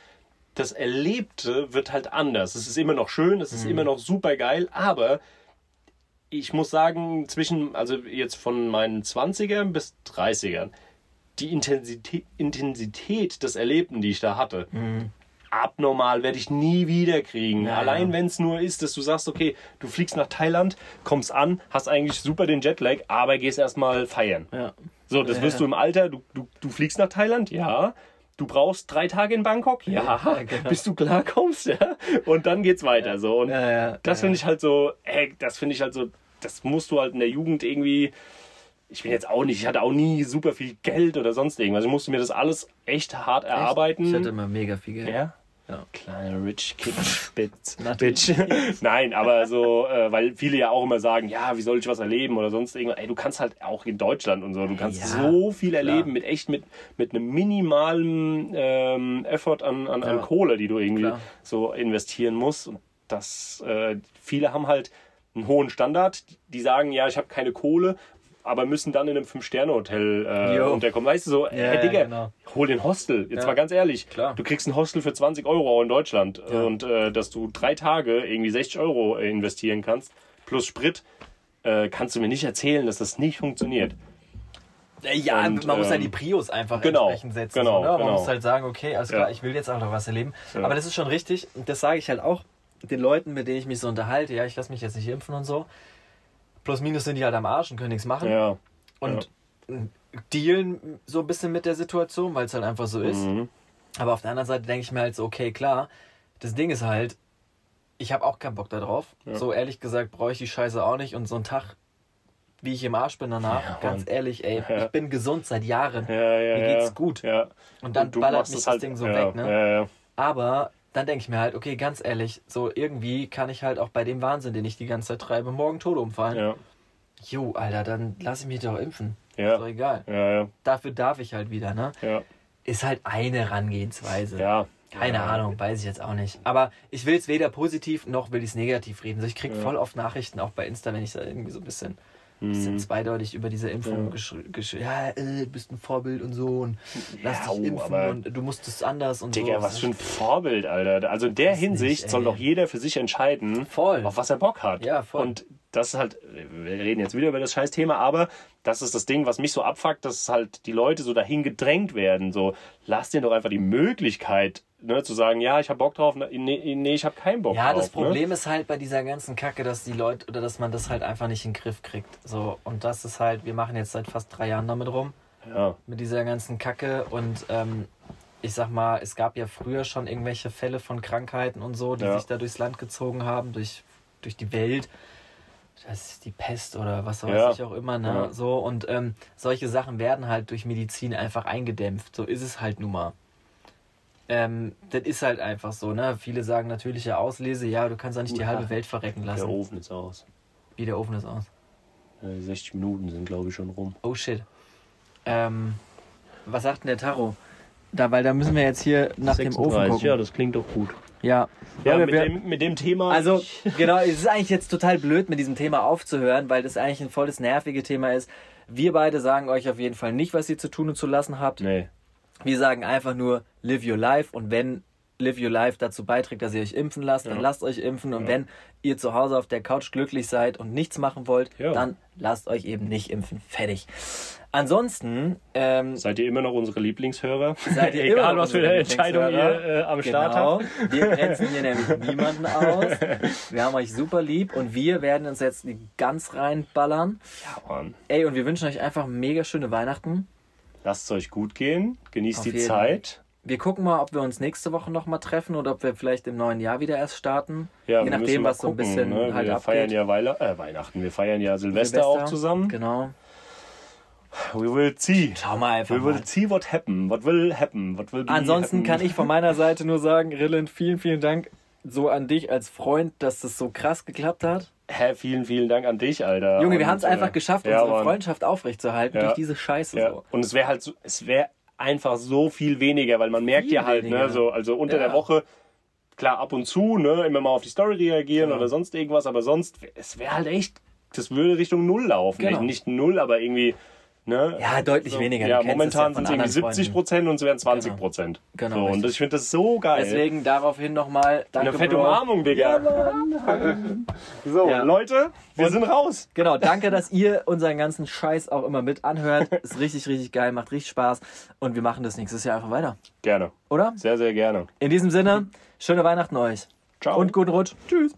Speaker 1: das Erlebte wird halt anders. Es ist immer noch schön, es ist
Speaker 2: Mhm.
Speaker 1: immer noch super geil, aber ich muss sagen, zwischen, also jetzt von meinen 20ern bis 30ern, die Intensität, Intensität des Erlebten, die ich da hatte, abnormal werde ich nie wieder kriegen.
Speaker 2: Mhm. Ja,
Speaker 1: Allein
Speaker 2: ja.
Speaker 1: wenn es nur ist, dass du sagst, okay, du fliegst nach Thailand, kommst an, hast eigentlich super den Jetlag, aber gehst erstmal feiern.
Speaker 2: Ja.
Speaker 1: So, das wirst du im Alter, du, du, du fliegst nach Thailand, ja. Du brauchst drei Tage in Bangkok, ja.
Speaker 2: Genau.
Speaker 1: Bis du klarkommst, ja. Und dann geht's weiter, so. Und
Speaker 2: ja,
Speaker 1: das finde ich halt so, ey, das finde ich halt so, das musst du halt in der Jugend irgendwie. Ich bin jetzt auch nicht, ich hatte auch nie super viel Geld oder sonst irgendwas. Ich musste mir das alles echt hart erarbeiten.
Speaker 2: Ich hatte immer mega viel Geld.
Speaker 1: Ja?
Speaker 2: Ja.
Speaker 1: Kleine Rich Kid Bitch. Bitch. Nein, aber so, äh, weil viele ja auch immer sagen, ja, wie soll ich was erleben oder sonst irgendwas. Ey, du kannst halt auch in Deutschland und so, du kannst
Speaker 2: Ja,
Speaker 1: so viel erleben
Speaker 2: klar.
Speaker 1: mit echt mit, mit einem minimalen ähm, Effort an, an, an
Speaker 2: Ja.
Speaker 1: Kohle, die du irgendwie
Speaker 2: Klar.
Speaker 1: so investieren musst. Und das, äh, viele haben halt einen hohen Standard. Die sagen, ja, ich habe keine Kohle, aber müssen dann in einem Fünf-Sterne-Hotel äh, unterkommen. Weißt du so,
Speaker 2: Ja,
Speaker 1: ey,
Speaker 2: ja,
Speaker 1: Digga,
Speaker 2: genau.
Speaker 1: hol den Hostel. Jetzt
Speaker 2: Ja.
Speaker 1: mal ganz ehrlich,
Speaker 2: Klar.
Speaker 1: du kriegst ein Hostel für 20 Euro auch in Deutschland
Speaker 2: Ja.
Speaker 1: und äh, dass du drei Tage irgendwie 60 Euro äh, investieren kannst, plus Sprit, äh, kannst du mir nicht erzählen, dass das nicht funktioniert.
Speaker 2: Äh, Ja,
Speaker 1: Und,
Speaker 2: man muss halt
Speaker 1: ähm,
Speaker 2: die Prios einfach
Speaker 1: genau,
Speaker 2: entsprechend setzen.
Speaker 1: genau,
Speaker 2: so, ne? Man
Speaker 1: genau.
Speaker 2: muss halt sagen, okay, alles klar,
Speaker 1: Ja.
Speaker 2: ich will jetzt auch noch was erleben.
Speaker 1: Ja.
Speaker 2: Aber das ist schon richtig. Und das sage ich halt auch den Leuten, mit denen ich mich so unterhalte. Ja, ich lasse mich jetzt nicht impfen und so. Plus minus sind die halt am Arsch und können nichts machen.
Speaker 1: Ja.
Speaker 2: Und dealen so ein bisschen mit der Situation, weil es halt einfach so ist.
Speaker 1: Mhm.
Speaker 2: Aber auf der anderen Seite denke ich mir halt so, okay, klar, das Ding ist halt, ich habe auch keinen Bock da drauf.
Speaker 1: Ja.
Speaker 2: So ehrlich gesagt brauche ich die Scheiße auch nicht. Und so ein Tag, wie ich im Arsch bin danach,
Speaker 1: Ja,
Speaker 2: ganz ehrlich, ey,
Speaker 1: Ja.
Speaker 2: ich bin gesund seit Jahren.
Speaker 1: Ja, ja,
Speaker 2: Mir
Speaker 1: ja.
Speaker 2: geht's gut.
Speaker 1: Ja.
Speaker 2: Und dann
Speaker 1: du
Speaker 2: ballert mich das
Speaker 1: halt-
Speaker 2: Ding so
Speaker 1: ja,
Speaker 2: weg, ne?
Speaker 1: Ja, ja.
Speaker 2: Aber dann denke ich mir halt, okay, ganz ehrlich, so irgendwie kann ich halt auch bei dem Wahnsinn, den ich die ganze Zeit treibe, morgen tot umfallen.
Speaker 1: Ja,
Speaker 2: Jo, Alter, dann lass ich mich doch impfen. Ist doch
Speaker 1: ja,
Speaker 2: egal.
Speaker 1: ja, ja,
Speaker 2: Dafür darf ich halt wieder, ne?
Speaker 1: ja,
Speaker 2: Ist halt eine Herangehensweise.
Speaker 1: ja.
Speaker 2: Keine
Speaker 1: ja.
Speaker 2: Ahnung, weiß ich jetzt auch nicht. Aber ich will es weder positiv noch will ich es negativ reden. Also ich kriege
Speaker 1: Ja.
Speaker 2: voll oft Nachrichten, auch bei Insta, wenn ich da irgendwie so ein bisschen ein bisschen zweideutig über diese Impfung geschrieben. Gesch ja, äh, du bist ein Vorbild und so und lass
Speaker 1: Ja,
Speaker 2: dich impfen und du musst es anders und
Speaker 1: Digga,
Speaker 2: so.
Speaker 1: was für ein Vorbild, Alter. Also in der
Speaker 2: nicht,
Speaker 1: Hinsicht soll
Speaker 2: ey.
Speaker 1: doch jeder für sich entscheiden,
Speaker 2: Voll.
Speaker 1: auf was er Bock hat.
Speaker 2: Ja, voll.
Speaker 1: Und das ist halt, wir reden jetzt wieder über das scheiß Thema, aber das ist das Ding, was mich so abfuckt, dass halt die Leute so dahin gedrängt werden. So, lass dir doch einfach die Möglichkeit, ne, zu sagen, ja, ich hab Bock drauf, nee, nee ich hab keinen Bock
Speaker 2: Ja,
Speaker 1: drauf.
Speaker 2: das Problem ist halt bei dieser ganzen Kacke, dass die Leute oder dass man das halt einfach nicht in den Griff kriegt. So, und das ist halt, wir machen jetzt seit fast drei Jahren damit rum,
Speaker 1: Ne? Ja,
Speaker 2: mit dieser ganzen Kacke und ähm, ich sag mal, es gab ja früher schon irgendwelche Fälle von Krankheiten und so, die
Speaker 1: Ja.
Speaker 2: sich da durchs Land gezogen haben, durch, durch die Welt. Das ist die Pest oder was weiß
Speaker 1: Ja.
Speaker 2: ich auch immer, ne?
Speaker 1: Ja.
Speaker 2: So, und ähm, solche Sachen werden halt durch Medizin einfach eingedämpft. So ist es halt nun mal. Ähm, das ist halt einfach so, ne? Viele sagen natürliche Auslese, ja, du kannst ja nicht die halbe Welt verrecken
Speaker 1: der
Speaker 2: lassen.
Speaker 1: Ofen ist aus.
Speaker 2: Wie der Ofen ist aus.
Speaker 1: Ja, die 60 Minuten sind, glaube ich, schon rum.
Speaker 2: Oh shit. Ähm, was sagt denn der Taro? Da, weil da müssen wir jetzt hier nach dem Ofen gucken.
Speaker 1: ja, das klingt doch gut.
Speaker 2: Ja.
Speaker 1: Ja, mit,
Speaker 2: wir-
Speaker 1: dem, mit dem Thema.
Speaker 2: Also, genau, es ist eigentlich jetzt total blöd, mit diesem Thema aufzuhören, weil das eigentlich ein volles nervige Thema ist. Wir beide sagen euch auf jeden Fall nicht, was ihr zu tun und zu lassen habt.
Speaker 1: nee.
Speaker 2: Wir sagen einfach nur, live your life und wenn live your life dazu beiträgt, dass ihr euch impfen lasst, dann
Speaker 1: Ja.
Speaker 2: lasst euch impfen und
Speaker 1: Ja.
Speaker 2: wenn ihr zu Hause auf der Couch glücklich seid und nichts machen wollt,
Speaker 1: Ja.
Speaker 2: dann lasst euch eben nicht impfen. Fertig. Ansonsten, ähm,
Speaker 1: Seid ihr immer noch unsere Lieblingshörer?
Speaker 2: Seid ihr
Speaker 1: Egal,
Speaker 2: immer noch
Speaker 1: was für eine Entscheidung ihr äh, am Start
Speaker 2: genau,
Speaker 1: habt.
Speaker 2: wir grenzen hier nämlich niemanden aus. Wir haben euch super lieb und wir werden uns jetzt ganz reinballern.
Speaker 1: Ja, Mann.
Speaker 2: Ey, und wir wünschen euch einfach mega schöne Weihnachten.
Speaker 1: Lasst es euch gut gehen. Genießt
Speaker 2: Auf
Speaker 1: die
Speaker 2: jeden.
Speaker 1: Zeit.
Speaker 2: Wir gucken mal, ob wir uns nächste Woche nochmal treffen oder ob wir vielleicht im neuen Jahr wieder erst starten.
Speaker 1: Ja,
Speaker 2: Je nachdem, was so ein
Speaker 1: gucken,
Speaker 2: bisschen
Speaker 1: ne?
Speaker 2: halt
Speaker 1: Wir
Speaker 2: abgeht.
Speaker 1: feiern ja Weile äh, Weihnachten. Wir feiern ja Silvester, auch zusammen.
Speaker 2: Genau.
Speaker 1: We will see.
Speaker 2: Schau mal einfach
Speaker 1: We will
Speaker 2: mal.
Speaker 1: see what happen. What will happen. What will
Speaker 2: Ansonsten
Speaker 1: happen.
Speaker 2: kann ich von meiner Seite nur sagen, Rillen, vielen, vielen Dank so an dich als Freund, dass das so krass geklappt hat.
Speaker 1: Hä, vielen, vielen Dank an dich, Alter.
Speaker 2: Junge, wir haben es einfach
Speaker 1: äh,
Speaker 2: geschafft,
Speaker 1: ja,
Speaker 2: unsere. Freundschaft aufrechtzuerhalten
Speaker 1: Ja.
Speaker 2: durch diese Scheiße
Speaker 1: Ja.
Speaker 2: so.
Speaker 1: Und es wäre halt so, es wäre einfach so viel weniger, weil man merkt
Speaker 2: Viel
Speaker 1: ja halt,
Speaker 2: weniger.
Speaker 1: ne, so, also unter
Speaker 2: Ja.
Speaker 1: der Woche, klar, ab und zu, ne, immer mal auf die Story reagieren
Speaker 2: Genau.
Speaker 1: oder sonst irgendwas, aber sonst, es wäre halt echt, das würde Richtung Null laufen.
Speaker 2: Genau.
Speaker 1: Nicht Null, aber irgendwie, ne.
Speaker 2: Ja, deutlich weniger. Du
Speaker 1: Ja, momentan
Speaker 2: ja
Speaker 1: sind es irgendwie
Speaker 2: anderen
Speaker 1: 70 Prozent und es wären 20 Prozent.
Speaker 2: Genau,
Speaker 1: so, und ich finde das so geil.
Speaker 2: Deswegen daraufhin nochmal danke,
Speaker 1: Eine fette
Speaker 2: Bro.
Speaker 1: Umarmung, Digga. so,
Speaker 2: Ja.
Speaker 1: Leute, wir sind raus.
Speaker 2: Genau, danke, dass ihr unseren ganzen Scheiß auch immer mit anhört. Ist richtig, richtig geil, macht richtig Spaß. Und wir machen das nächstes Jahr einfach weiter.
Speaker 1: Gerne.
Speaker 2: Oder?
Speaker 1: Sehr, sehr gerne.
Speaker 2: In diesem Sinne, schöne Weihnachten euch.
Speaker 1: Ciao.
Speaker 2: Und guten Rutsch. Tschüss.